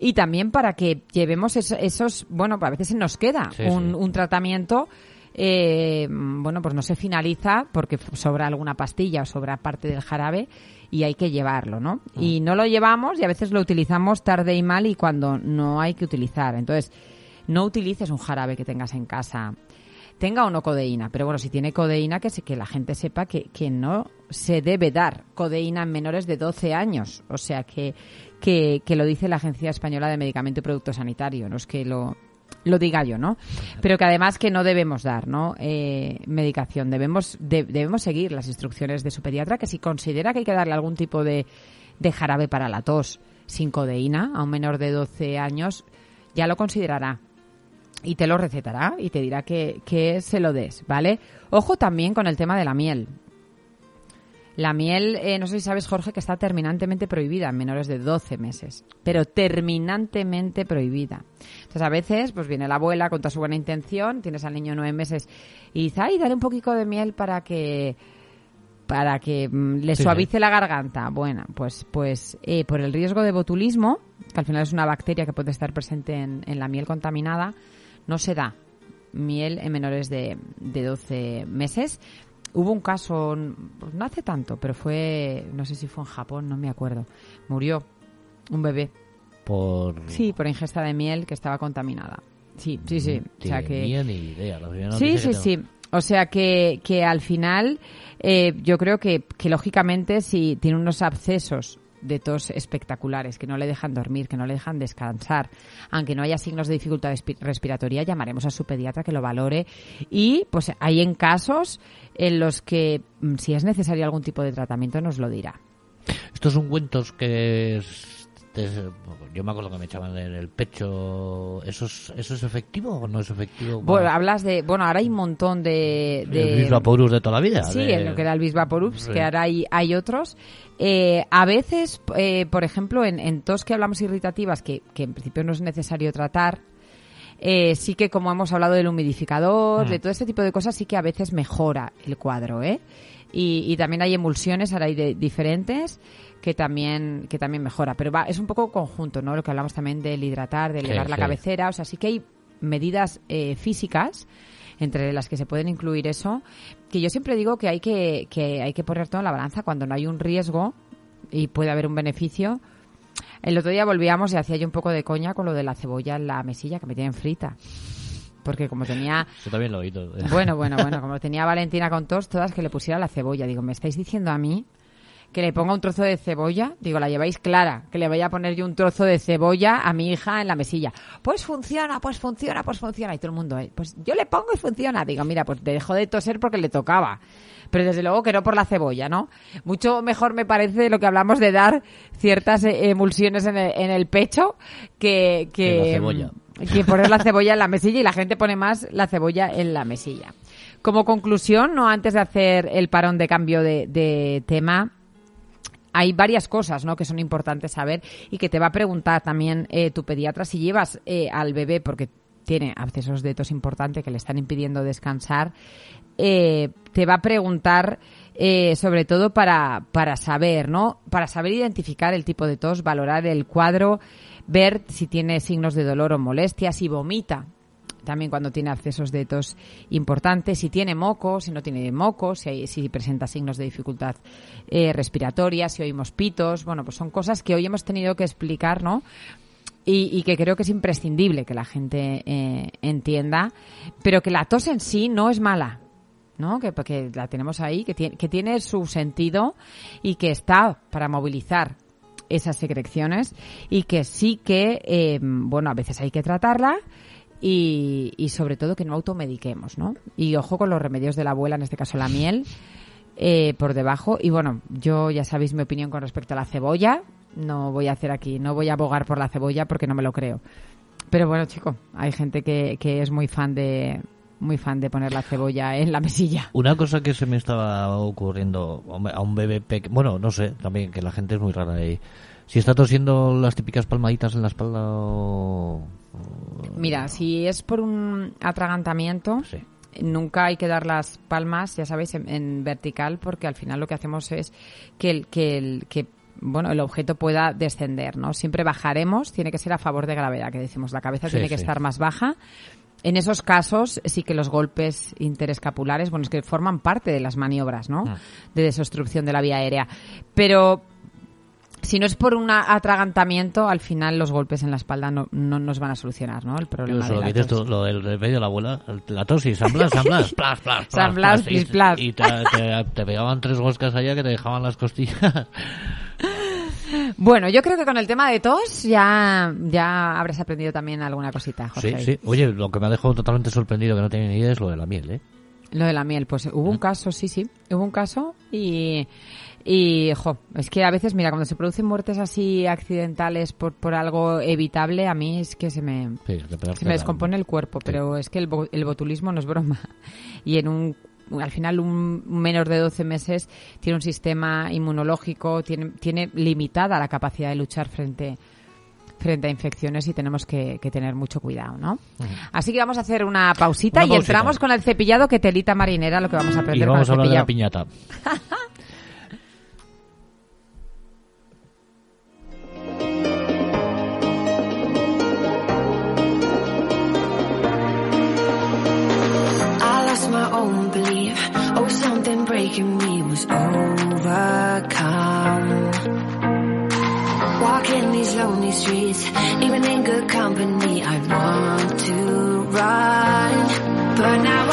y también para que llevemos es- esos, bueno, a veces se nos queda Sí, un, sí. un tratamiento, eh, bueno, pues no se finaliza porque sobra alguna pastilla o sobra parte del jarabe y hay que llevarlo, ¿no? Y no lo llevamos y a veces lo utilizamos tarde y mal y cuando no hay que utilizar. Entonces, no utilices un jarabe que tengas en casa tenga o no codeína, pero bueno, si tiene codeína, que, se- que la gente sepa que, que no se debe dar codeína en menores de 12 años. O sea, que, que, que lo dice la Agencia Española de Medicamento y Producto Sanitario, no es que lo, lo diga yo, ¿no? Pero que además que no debemos dar, ¿no? Eh, medicación, debemos, de- debemos seguir las instrucciones de su pediatra, que si considera que hay que darle algún tipo de, de jarabe para la tos sin codeína a un menor de 12 años, ya lo considerará y te lo recetará y te dirá que, que se lo des, ¿vale? Ojo también con el tema de la miel. La miel, eh, no sé si sabes, Jorge, que está terminantemente prohibida en menores de 12 meses, pero terminantemente prohibida. Entonces, a veces, pues viene la abuela con toda su buena intención, tienes al niño nueve meses y dice, ay, dale un poquito de miel para que para que mm, le Sí, suavice la garganta. Bueno, pues, pues eh, por el riesgo de botulismo, que al final es una bacteria que puede estar presente en, en la miel contaminada, no se da miel en menores de, de 12 meses. Hubo un caso, pues no hace tanto, pero fue, no sé si fue en Japón, no me acuerdo. Murió un bebé. Por... Sí, por ingesta de miel que estaba contaminada. Sí, sí, sí. O sea que... Tenía ni idea. la Sí, sí, que sí. O sea que, que al final eh, yo creo que, que lógicamente si tiene unos abscesos de tos espectaculares que no le dejan dormir, que no le dejan descansar, aunque no haya signos de dificultad respi- respiratoria, llamaremos a su pediatra que lo valore y pues hay en casos en los que mm, si es necesario algún tipo de tratamiento nos lo dirá. Estos ungüentos que yo me acuerdo que me echaban en el pecho. ¿Eso es, eso es efectivo o no es efectivo? Bueno, hablas de, bueno, ahora hay un montón de, de el Bisvaporus de toda la vida. Sí, de- en lo que era el Bisvaporubs, Sí. que ahora hay, hay otros. Eh, a veces, eh, por ejemplo, en, en tos que hablamos irritativas, que, que en principio no es necesario tratar, eh, sí que como hemos hablado del humidificador, Mm. de todo este tipo de cosas, sí que a veces mejora el cuadro, ¿eh? Y, y también hay emulsiones, ahora hay de diferentes, que también, que también mejora. Pero va, es un poco conjunto, ¿no? Lo que hablamos también del hidratar, de Sí, elevar la sí. cabecera, o sea, sí que hay medidas eh, físicas entre las que se pueden incluir eso, que yo siempre digo que hay que, que hay que poner todo en la balanza cuando no hay un riesgo y puede haber un beneficio. El otro día volvíamos y hacía yo un poco de coña con lo de la cebolla en la mesilla que me tienen frita. Porque como tenía, Yo también lo bueno, bueno, bueno, como tenía Valentina con tos, todas que le pusiera la cebolla. Digo, ¿me estáis diciendo a mí que le ponga un trozo de cebolla? Digo, la lleváis clara, que le vaya a poner yo un trozo de cebolla a mi hija en la mesilla. Pues funciona, pues funciona, pues funciona. Y todo el mundo, eh, pues yo le pongo y funciona. Digo, mira, pues te dejó de toser porque le tocaba. Pero desde luego que no por la cebolla, ¿no? Mucho mejor me parece lo que hablamos de dar ciertas eh, emulsiones en el, en el pecho que, que, Que la cebolla. que poner la cebolla en la mesilla y la gente pone más la cebolla en la mesilla. Como conclusión, no antes de hacer el parón de cambio de, de tema, hay varias cosas ¿no? que son importantes saber y que te va a preguntar también eh, tu pediatra si llevas eh, al bebé porque tiene abscesos de tos importante que le están impidiendo descansar, eh, te va a preguntar eh, sobre todo para, para saber, ¿no? Para saber identificar el tipo de tos, valorar el cuadro, ver si tiene signos de dolor o molestia, si vomita, también cuando tiene accesos de tos importantes, si tiene moco, si no tiene moco, si, hay- si presenta signos de dificultad eh, respiratoria, si oímos pitos, bueno, pues son cosas que hoy hemos tenido que explicar, ¿no? Y, y que creo que es imprescindible que la gente eh, entienda, pero que la tos en sí no es mala, ¿no? Que, la tenemos ahí, que tiene, que tiene su sentido y que está para movilizar esas secreciones y que sí que, eh, bueno, a veces hay que tratarla y, y sobre todo que no automediquemos, ¿no? Y ojo con los remedios de la abuela, en este caso la miel, eh, por debajo. Y bueno, yo ya sabéis mi opinión con respecto a la cebolla. No voy a hacer aquí, no voy a abogar por la cebolla porque no me lo creo. Pero bueno, chico, hay gente que, que es muy fan de muy fan de poner la cebolla en la mesilla. Una cosa que se me estaba ocurriendo a un- bebé pequeño, bueno, no sé, también que la gente es muy rara ahí. Si está tosiendo las típicas palmaditas en la espalda o... Mira, si es por un atragantamiento, Sí. nunca hay que dar las palmas, ya sabéis, en, en vertical, porque al final lo que hacemos es que el, que el, que bueno, el objeto pueda descender, ¿no? Siempre bajaremos, tiene que ser a favor de gravedad, que decimos, la cabeza Sí, tiene que sí. estar más baja. En esos casos sí que los golpes interescapulares, bueno, es que forman parte de las maniobras, ¿no? Ah. De desobstrucción de la vía aérea. Pero si no es por un atragantamiento, al final los golpes en la espalda no, no nos van a solucionar, ¿no? El problema Eso, de lo la que dices tú, lo del remedio de la abuela, el- la tosis, San Blas, San Blas, plas, plas, San Blas, plis, plas. Y te, te- te pegaban tres goscas allá que te dejaban las costillas. Bueno, yo creo que con el tema de tos ya, ya habrás aprendido también alguna cosita, Jorge. Sí, sí. Oye, lo que me ha dejado totalmente sorprendido, que no tenía ni idea, es lo de la miel, ¿eh? Lo de la miel, pues hubo un caso, sí, sí, hubo un caso y, y, jo, es que a veces, mira, cuando se producen muertes así accidentales por, por algo evitable, a mí es que se me, Sí, se me descompone el cuerpo, pero es que el, el botulismo no es broma. Y en un al final un menor de 12 meses tiene un sistema inmunológico, tiene, tiene limitada la capacidad de luchar frente frente a infecciones y tenemos que, que tener mucho cuidado, ¿no? Así que vamos a hacer una pausita Una y pausita. entramos con el cepillado que telita marinera, lo que vamos a Y aprender vamos a hablar de la piñata. something breaking me was overcome. Walking these lonely streets, even in good company, I want to run. But now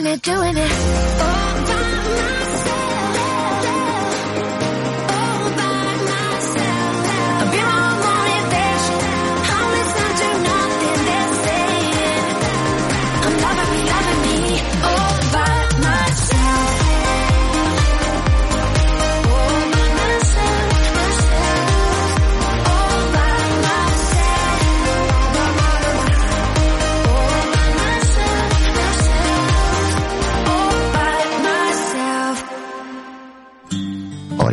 doing it, doing it. All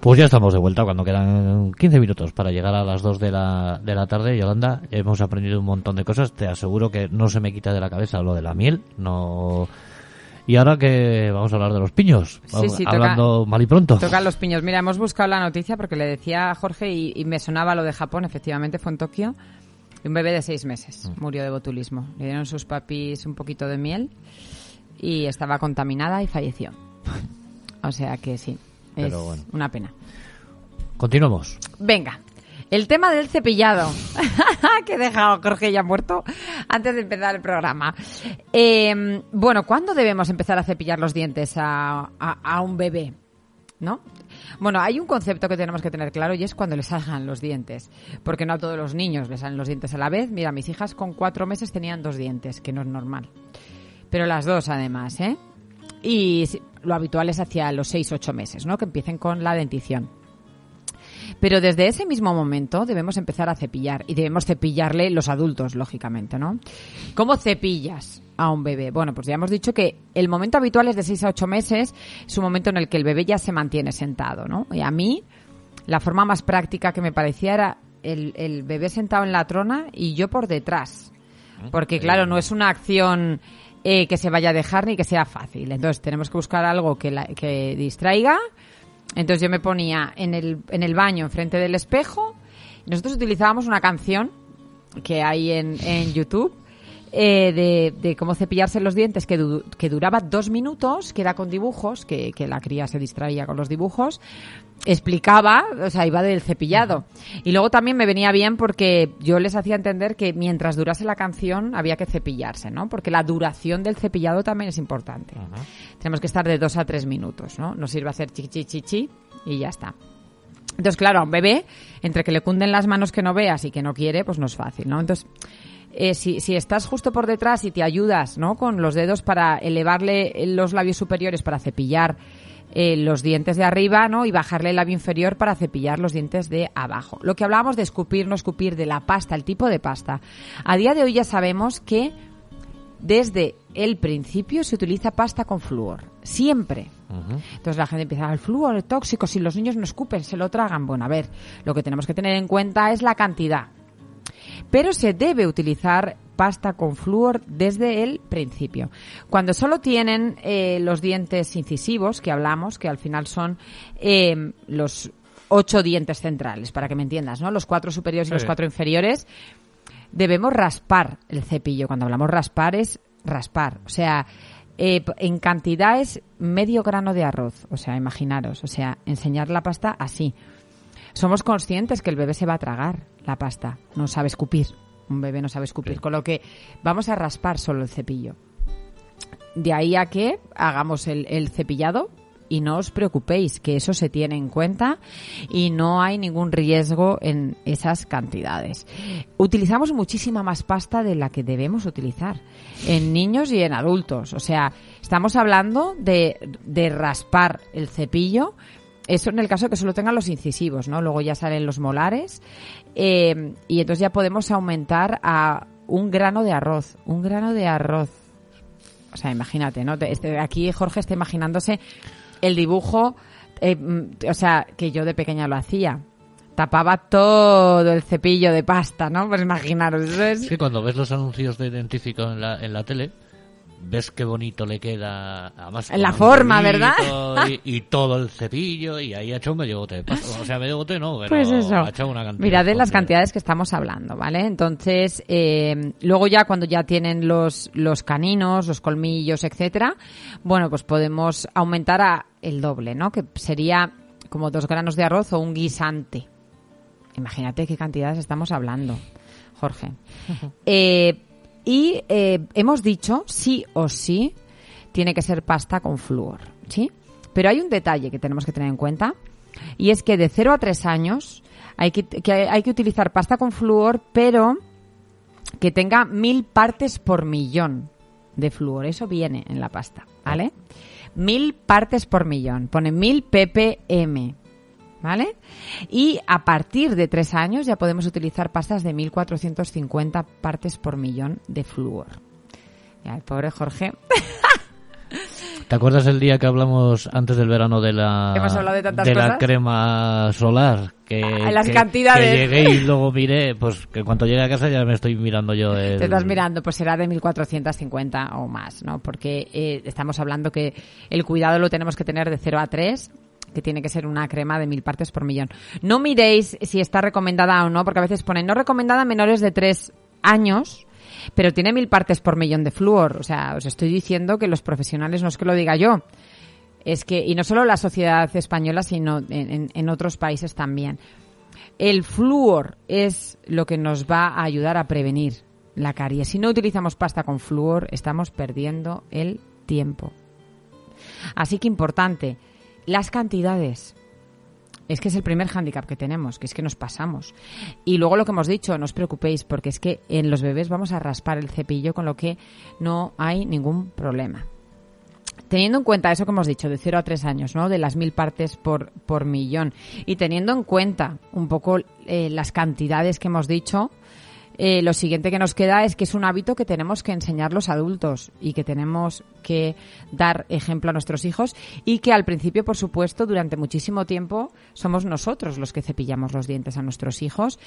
Pues ya estamos de vuelta cuando quedan 15 minutos para llegar a las 2 de la, de la tarde. Yolanda, hemos aprendido un montón de cosas. Te aseguro que no se me quita de la cabeza lo de la miel. No. Y ahora que vamos a hablar de los piños, Sí, sí, toca- hablando mal y pronto. Tocan los piños. Mira, hemos buscado la noticia porque le decía a Jorge y, y me sonaba lo de Japón, efectivamente fue en Tokio. Un bebé de seis meses Mm. murió de botulismo. Le dieron sus papis un poquito de miel y estaba contaminada y falleció. O sea que sí, es Pero bueno. una pena. Continuamos. Venga, el tema del cepillado, que he dejado Jorge ya muerto antes de empezar el programa. Eh, bueno, ¿cuándo debemos empezar a cepillar los dientes a, a- a un bebé? ¿No? Bueno, hay un concepto que tenemos que tener claro y es cuando le salgan los dientes. Porque no a todos los niños les salen los dientes a la vez. Mira, mis hijas con cuatro meses tenían dos dientes, que no es normal. Pero las dos además, ¿eh? Y lo habitual es hacia los seis, ocho meses, ¿no? Que empiecen con la dentición. Pero desde ese mismo momento debemos empezar a cepillar y debemos cepillarle los adultos, lógicamente, ¿no? ¿Cómo cepillas a un bebé? Bueno, pues ya hemos dicho que el momento habitual es de 6 a 8 meses, es un momento en el que el bebé ya se mantiene sentado, ¿no? Y a mí, la forma más práctica que me parecía era el, el bebé sentado en la trona y yo por detrás. Porque, claro, no es una acción eh, que se vaya a dejar ni que sea fácil. Entonces, tenemos que buscar algo que, la- que distraiga. Entonces, yo me ponía en el, en el baño, enfrente del espejo. Nosotros utilizábamos una canción que hay en, en YouTube eh, de, de cómo cepillarse los dientes que, du- que duraba dos minutos, que era con dibujos, que, que la cría se distraía con los dibujos, explicaba, o sea, iba del cepillado. Y luego también me venía bien porque yo les hacía entender que mientras durase la canción había que cepillarse, ¿no? Porque la duración del cepillado también es importante. Tenemos que estar de dos a tres minutos, ¿no? No sirve hacer chi chi chi chi y ya está. Entonces, claro, a un bebé, entre que le cunden las manos que no veas y que no quiere, pues no es fácil, ¿no? Entonces, eh, si, si estás justo por detrás y te ayudas, ¿no? Con los dedos para elevarle los labios superiores para cepillar eh, los dientes de arriba, ¿no? Y bajarle el labio inferior para cepillar los dientes de abajo. Lo que hablábamos de escupir, no escupir, de la pasta, el tipo de pasta. A día de hoy ya sabemos que desde el principio se utiliza pasta con flúor. Siempre. Entonces la gente empieza, el flúor es tóxico, si los niños no escupen, se lo tragan. Bueno, a ver, lo que tenemos que tener en cuenta es la cantidad. Pero se debe utilizar pasta con flúor desde el principio. Cuando solo tienen eh, los dientes incisivos, que hablamos, que al final son eh, los ocho dientes centrales, para que me entiendas, ¿no? Los cuatro superiores y los cuatro inferiores, debemos raspar el cepillo. Cuando hablamos raspar es raspar. O sea, eh, en cantidad es medio grano de arroz. O sea, imaginaros. O sea, enseñar la pasta así. Somos conscientes que el bebé se va a tragar la pasta. No sabe escupir. Un bebé no sabe escupir. Con lo que vamos a raspar solo el cepillo. De ahí a que hagamos el, el cepillado y no os preocupéis, que eso se tiene en cuenta y no hay ningún riesgo en esas cantidades. Utilizamos muchísima más pasta de la que debemos utilizar en niños y en adultos. O sea, estamos hablando de, de raspar el cepillo. Eso en el caso de que solo tengan los incisivos, ¿no? Luego ya salen los molares eh, y entonces ya podemos aumentar a un grano de arroz. Un grano de arroz. O sea, imagínate, ¿no? Te- este- aquí Jorge está imaginándose el dibujo, eh, mm, o sea, que yo de pequeña lo hacía. Tapaba todo el cepillo de pasta, ¿no? Pues imaginaros, es... Que cuando ves los anuncios de dentífico en la, en la tele, ves qué bonito le queda, además En la un forma, ¿verdad? Y, y todo el cepillo, y ahí ha hecho medio bote de pasta. O sea, medio bote no, pero Pues eso. ha hecho una cantidad. Mira, de las cantidades que estamos hablando, ¿vale? Entonces, eh, luego ya cuando ya tienen los, los caninos, los colmillos, etcétera, bueno, pues podemos aumentar a el doble, ¿no? Que sería como dos granos de arroz o un guisante. Imagínate qué cantidades estamos hablando, Jorge. Eh, y eh, hemos dicho, sí o sí, tiene que ser pasta con flúor, ¿sí? Pero hay un detalle que tenemos que tener en cuenta y es que de 0 a 3 años hay que, que hay que utilizar pasta con flúor, pero que tenga mil partes por millón de flúor. Eso viene en la pasta, ¿vale? Mil partes por millón. Pone mil ppm. ¿Vale? Y a partir de tres años ya podemos utilizar pastas de 1450 partes por millón de flúor. Ya, el pobre Jorge. ¿Te acuerdas el día que hablamos antes del verano de la, Hemos hablado de tantas la cosas. crema solar? que, A las que- cantidades. que llegué y luego miré, pues que cuando llegue a casa ya me estoy mirando yo el... Te estás mirando, pues será de 1450 o más, ¿no? Porque eh, estamos hablando que el cuidado lo tenemos que tener de 0 a 3 que tiene que ser una crema de mil partes por millón. No miréis si está recomendada o no, porque a veces ponen no recomendada a menores de 3 años, pero tiene mil partes por millón de flúor. O sea, os estoy diciendo que los profesionales, no es que lo diga yo, es que, y no solo la sociedad española, sino en otros países también. El flúor es lo que nos va a ayudar a prevenir la caries. Si no utilizamos pasta con flúor, estamos perdiendo el tiempo. Así que importante, las cantidades. Es que es el primer hándicap que tenemos, que es que nos pasamos. Y luego lo que hemos dicho, no os preocupéis, porque es que en los bebés vamos a raspar el cepillo, con lo que no hay ningún problema. Teniendo en cuenta eso que hemos dicho, de 0 a 3 años, ¿no? De las mil partes por, por millón. Y teniendo en cuenta un poco eh, las cantidades que hemos dicho, eh, lo siguiente que nos queda es que es un hábito que tenemos que enseñar los adultos y que tenemos que dar ejemplo a nuestros hijos y que al principio, por supuesto, durante muchísimo tiempo somos nosotros los que cepillamos los dientes a nuestros hijos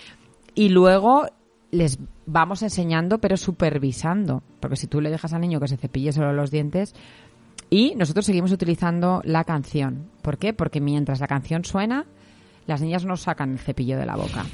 y luego les vamos enseñando pero supervisando, porque si tú le dejas al niño que se cepille solo los dientes y nosotros seguimos utilizando la canción. ¿Por qué? Porque mientras la canción suena, las niñas no sacan el cepillo de la boca.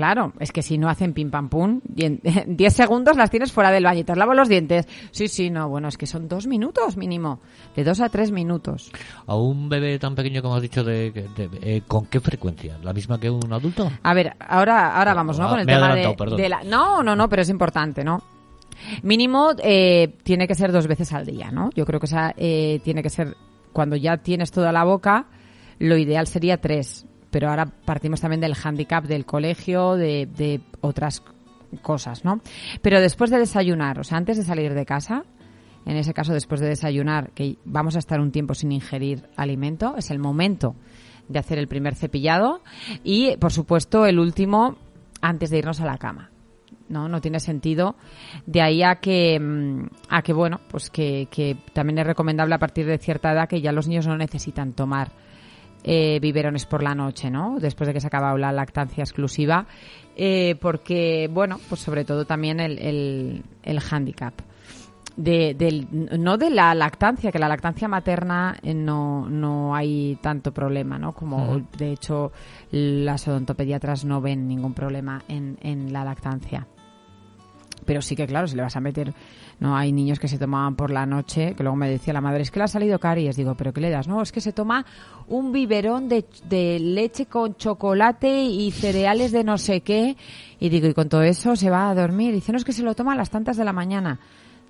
Claro, es que si no hacen pim pam pum, y en 10 segundos las tienes fuera del baño y te lavo los dientes. Sí, sí, no, bueno, es que son dos minutos mínimo, de dos a tres minutos. A un bebé tan pequeño como has dicho, de, de- eh, ¿con qué frecuencia? ¿La misma que un adulto? A ver, ahora, ahora vamos, ¿no? Ah, Con el tema de, de la... No, no, no, pero es importante, ¿no? Mínimo eh, tiene que ser dos veces al día, ¿no? Yo creo que esa eh, tiene que ser cuando ya tienes toda la boca, lo ideal sería tres. Pero ahora partimos también del handicap del colegio, de, de otras cosas, ¿no? Pero después de desayunar, o sea, antes de salir de casa, en ese caso después de desayunar, que vamos a estar un tiempo sin ingerir alimento, es el momento de hacer el primer cepillado y, por supuesto, el último antes de irnos a la cama. No, no tiene sentido. De ahí a que, mm, a que bueno, pues que, que también es recomendable a partir de cierta edad que ya los niños no necesitan tomar eh, biberones por la noche, ¿no? Después de que se ha acabado la lactancia exclusiva, eh, porque, bueno, pues sobre todo también el, el, el hándicap. De, del, no de la lactancia, que la lactancia materna eh, no, no hay tanto problema, ¿no? Como de hecho las odontopediatras no ven ningún problema en, en la lactancia. Pero sí que, claro, si le vas a meter, no hay niños que se tomaban por la noche, que luego me decía la madre, es que le ha salido caries. Digo, ¿pero qué le das? No, es que se toma un biberón de, de leche con chocolate y cereales de no sé qué. Y digo, y con todo eso se va a dormir. Dice, no, es que se lo toma a las tantas de la mañana.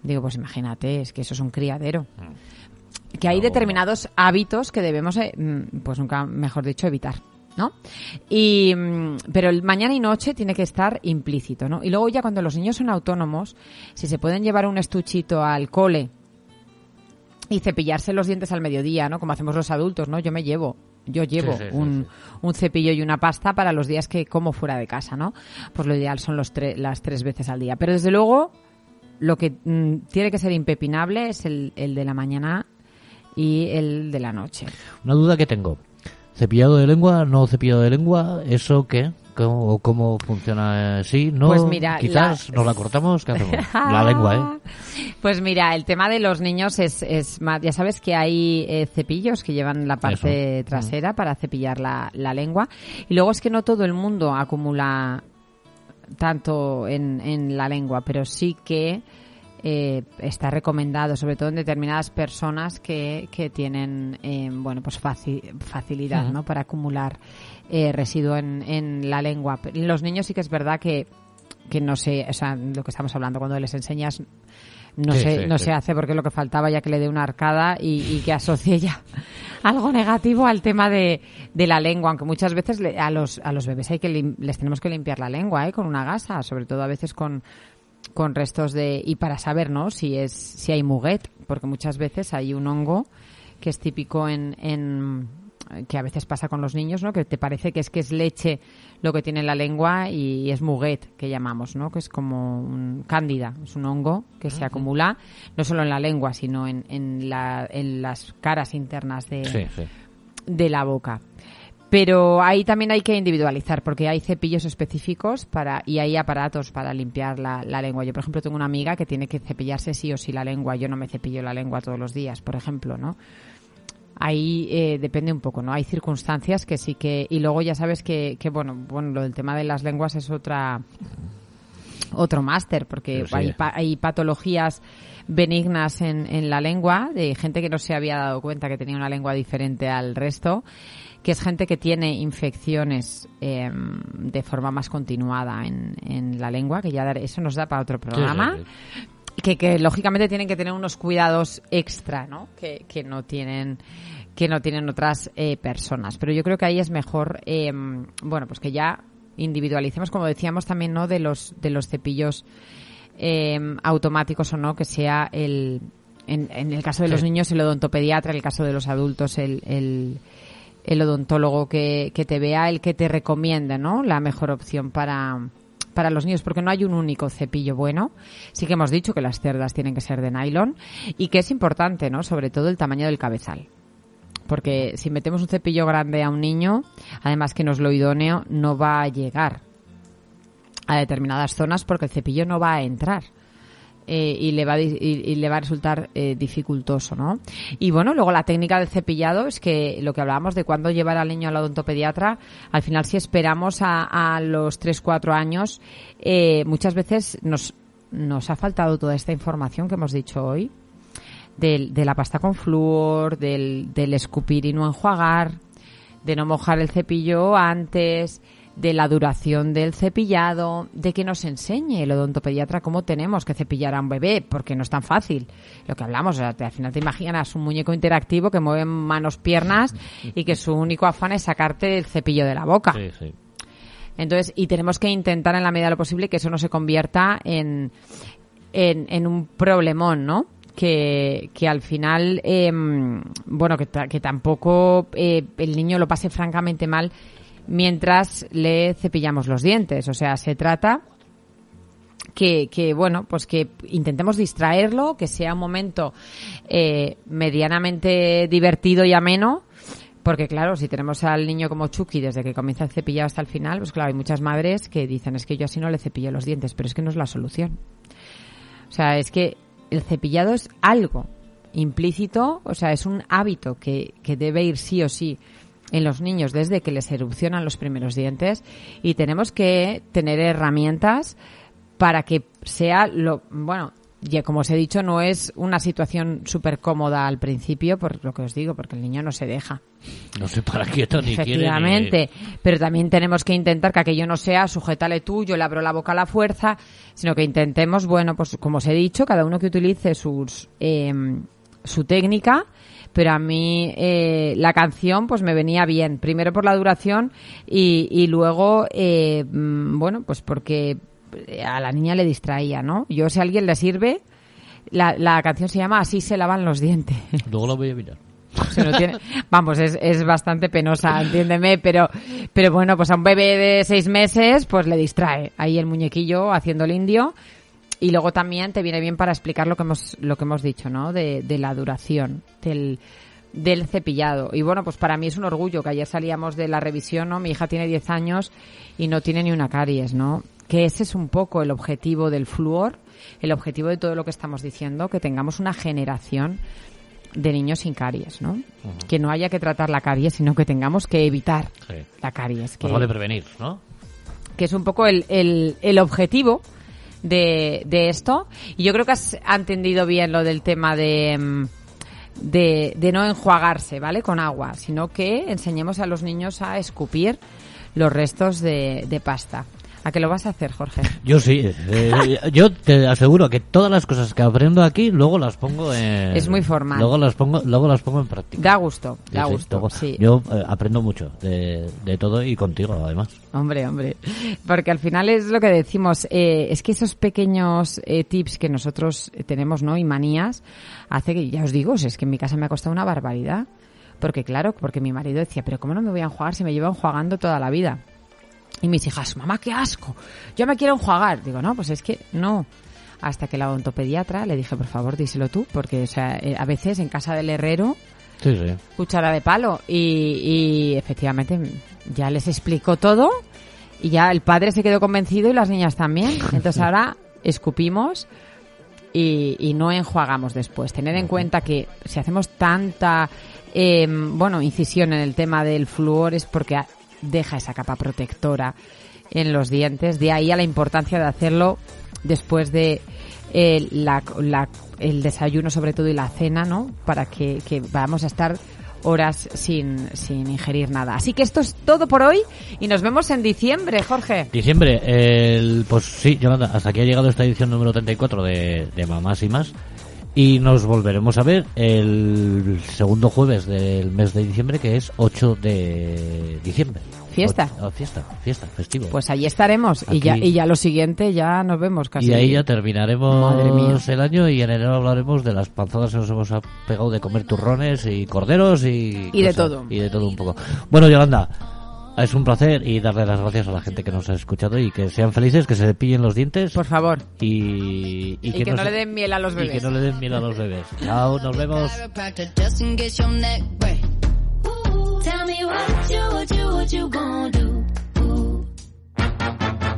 Digo, pues imagínate, es que eso es un criadero. Que hay determinados hábitos que debemos, eh, mm, pues nunca, mejor dicho, evitar. ¿No? Y, mm, pero el mañana y noche tiene que estar implícito, ¿no? Y luego ya cuando los niños son autónomos, si se pueden llevar un estuchito al cole y cepillarse los dientes al mediodía, ¿no? Como hacemos los adultos, ¿no? Yo me llevo, yo llevo Sí, sí, sí, un, un cepillo y una pasta para los días que como fuera de casa, ¿no? Pues lo ideal son los tre- las tres veces al día. Pero desde luego, lo que mm, tiene que ser impepinable es el, el de la mañana y el de la noche. Una duda que tengo. ¿Cepillado de lengua, no cepillado de lengua? ¿Eso qué? ¿Cómo, cómo funciona? ¿Sí? ¿No? Pues mira, Quizás la- nos la cortamos. ¿Qué hacemos? La lengua, ¿eh? Pues mira, el tema de los niños es, es más, ya sabes que hay eh, cepillos que llevan la parte Eso. trasera para cepillar la, la lengua y luego es que no todo el mundo acumula tanto en, en la lengua, pero sí que eh, está recomendado, sobre todo en determinadas personas que, que tienen, eh, bueno, pues faci- facilidad, ¿no? Para acumular eh, residuo en, en la lengua. En Los niños sí que es verdad que, que no sé, o sea, lo que estamos hablando cuando les enseñas no Sí, se, sí, no sí. se hace porque es lo que faltaba ya que le dé una arcada y, y que asocie ya algo negativo al tema de, de la lengua, aunque muchas veces le- a los a los bebés hay que lim- les tenemos que limpiar la lengua, ¿eh? con una gasa, sobre todo a veces con con restos de y para saber, ¿no? Si es si hay muguet, porque muchas veces hay un hongo que es típico en, en que a veces pasa con los niños, ¿no? Que te parece que es que es leche lo que tiene en la lengua y es muguet que llamamos, ¿no? Que es como un cándida, es un hongo que se acumula no solo en la lengua, sino en, en, la, en las caras internas de, Sí, sí. de la boca. Pero ahí también hay que individualizar, porque hay cepillos específicos para y hay aparatos para limpiar la, la lengua. Yo, por ejemplo, tengo una amiga que tiene que cepillarse sí o sí la lengua. Yo no me cepillo la lengua todos los días, por ejemplo, ¿no? Ahí eh, depende un poco, ¿no? Hay circunstancias que sí que... Y luego ya sabes que, que bueno, bueno, lo del tema de las lenguas es otra otro máster, porque sí. hay, pa- hay patologías benignas en, en la lengua, de gente que no se había dado cuenta que tenía una lengua diferente al resto, que es gente que tiene infecciones eh, de forma más continuada en, en la lengua, que ya dar- eso nos da para otro programa. que, que lógicamente tienen que tener unos cuidados extra, ¿no? Que, que no tienen que no tienen otras eh, personas. Pero yo creo que ahí es mejor, eh, bueno, pues que ya individualicemos, como decíamos también, ¿no? De los de los cepillos eh, automáticos o no, que sea el en, en el caso de los niños el odontopediatra, en el caso de los adultos el, el, el odontólogo que, que te vea, el que te recomienda, ¿no? La mejor opción para para los niños, porque no hay un único cepillo bueno. Sí que hemos dicho que las cerdas tienen que ser de nylon y que es importante, ¿no? Sobre todo el tamaño del cabezal. Porque si metemos un cepillo grande a un niño, además que no es lo idóneo, no va a llegar a determinadas zonas porque el cepillo no va a entrar. Eh, y, le va a, y, y le va a resultar eh, dificultoso, ¿no? Y bueno, luego la técnica del cepillado es que lo que hablábamos de cuándo llevar al niño al odontopediatra, al final si esperamos a, a los 3-4 años, eh, muchas veces nos, nos ha faltado toda esta información que hemos dicho hoy del- de la pasta con flúor, del, del escupir y no enjuagar, de no mojar el cepillo antes, de la duración del cepillado, de que nos enseñe el odontopediatra cómo tenemos que cepillar a un bebé, porque no es tan fácil. Lo que hablamos, o sea, te- al final te imaginas un muñeco interactivo que mueve manos, piernas y que su único afán es sacarte el cepillo de la boca. Sí, sí. Entonces, y tenemos que intentar en la medida de lo posible que eso no se convierta en, en, en un problemón, ¿no? Que, que al final, em, bueno, que, que tampoco eh, el niño lo pase francamente mal mientras le cepillamos los dientes. O sea, se trata que, que, bueno, pues que intentemos distraerlo, que sea un momento eh, medianamente divertido y ameno, porque claro, si tenemos al niño como Chucky desde que comienza el cepillado hasta el final, pues claro, hay muchas madres que dicen es que yo así no le cepillo los dientes, pero es que no es la solución. O sea, es que el cepillado es algo implícito, o sea, es un hábito que, que debe ir sí o sí en los niños desde que les erupcionan los primeros dientes y tenemos que tener herramientas para que sea lo, bueno, ya como os he dicho, no es una situación súper cómoda al principio, por lo que os digo, porque el niño no se deja. No se para quieto ni quiere. ni- Efectivamente, pero también tenemos que intentar que aquello no sea sujétale tú, yo le abro la boca a la fuerza, sino que intentemos, bueno, pues como os he dicho, cada uno que utilice sus eh, su técnica, pero a mí eh, la canción pues me venía bien, primero por la duración y, y luego, eh, mm, bueno, pues porque a la niña le distraía, ¿no? Yo si a alguien le sirve, la, la canción se llama Así se lavan los dientes. Luego lo voy a mirar. Se lo tiene- Vamos, es, es bastante penosa, entiéndeme, pero, pero bueno, pues a un bebé de seis meses, pues le distrae. Ahí el muñequillo haciendo el indio. Y luego también te viene bien para explicar lo que hemos, lo que hemos dicho, ¿no? De, de la duración del, del cepillado. Y bueno, pues para mí es un orgullo que ayer salíamos de la revisión, ¿no? Mi hija tiene 10 años y no tiene ni una caries, ¿no? Que ese es un poco el objetivo del flúor, el objetivo de todo lo que estamos diciendo, que tengamos una generación de niños sin caries, ¿no? Que no haya que tratar la caries, sino que tengamos que evitar Sí. la caries. Que, Pues vale prevenir, ¿no? que es un poco el, el, el objetivo de, de esto. Y yo creo que has ha entendido bien lo del tema de, mm, de, de no enjuagarse, ¿vale? Con agua, sino que enseñemos a los niños a escupir los restos de, de pasta. ¿A qué lo vas a hacer, Jorge? Yo sí. eh, yo te aseguro que todas las cosas que aprendo aquí luego las pongo en. Es muy formal. Luego las pongo, luego las pongo en práctica. Da gusto, da sí, gusto, luego- sí. Yo eh, aprendo mucho de, de todo y contigo, además. Hombre, hombre. Porque al final es lo que decimos, eh, es que esos pequeños eh, tips que nosotros tenemos, ¿no? Y manías, hace que, ya os digo, es que en mi casa me ha costado una barbaridad. Porque claro, porque mi marido decía, pero ¿cómo no me voy a enjuagar si me llevo enjuagando toda la vida? Y mis hijas, mamá, qué asco, yo me quiero enjuagar. Digo, no, pues es que no. Hasta que la odontopediatra le dije, por favor, díselo tú, porque o sea, eh, a veces en casa del herrero Sí, sí. cuchara de palo. Y, y efectivamente ya les explicó todo y ya el padre se quedó convencido y las niñas también. Entonces ahora escupimos y, y no enjuagamos después. Tener en cuenta que si hacemos tanta eh, bueno incisión en el tema del flúor es porque deja esa capa protectora en los dientes. De ahí a la importancia de hacerlo después de eh, la- el desayuno sobre todo y la cena, ¿no? Para que, que vamos a estar horas sin, sin ingerir nada. Así que esto es todo por hoy y nos vemos en diciembre, Jorge. Diciembre, el, pues sí, Yolanda, hasta aquí ha llegado esta edición número 34 de, de Mamás y más. Y nos volveremos a ver el segundo jueves del mes de diciembre, que es 8 de diciembre. Fiesta. O- oh, fiesta, fiesta, festivo. Pues allí estaremos y ya, y ya lo siguiente ya nos vemos casi. y ahí ya terminaremos el año y en enero hablaremos de las panzadas que nos hemos pegado de comer turrones y corderos y... Y de todo. Y de todo un poco. Bueno, Yolanda, es un placer y darle las gracias a la gente que nos ha escuchado y que sean felices, que se pillen los dientes Por favor. y, Y, que, no se- le den miel a los y bebés. que no le den miel a los bebés. Chao, nos vemos. chiropractor just in case your neck break. Tell me what you, what you, what you gonna do?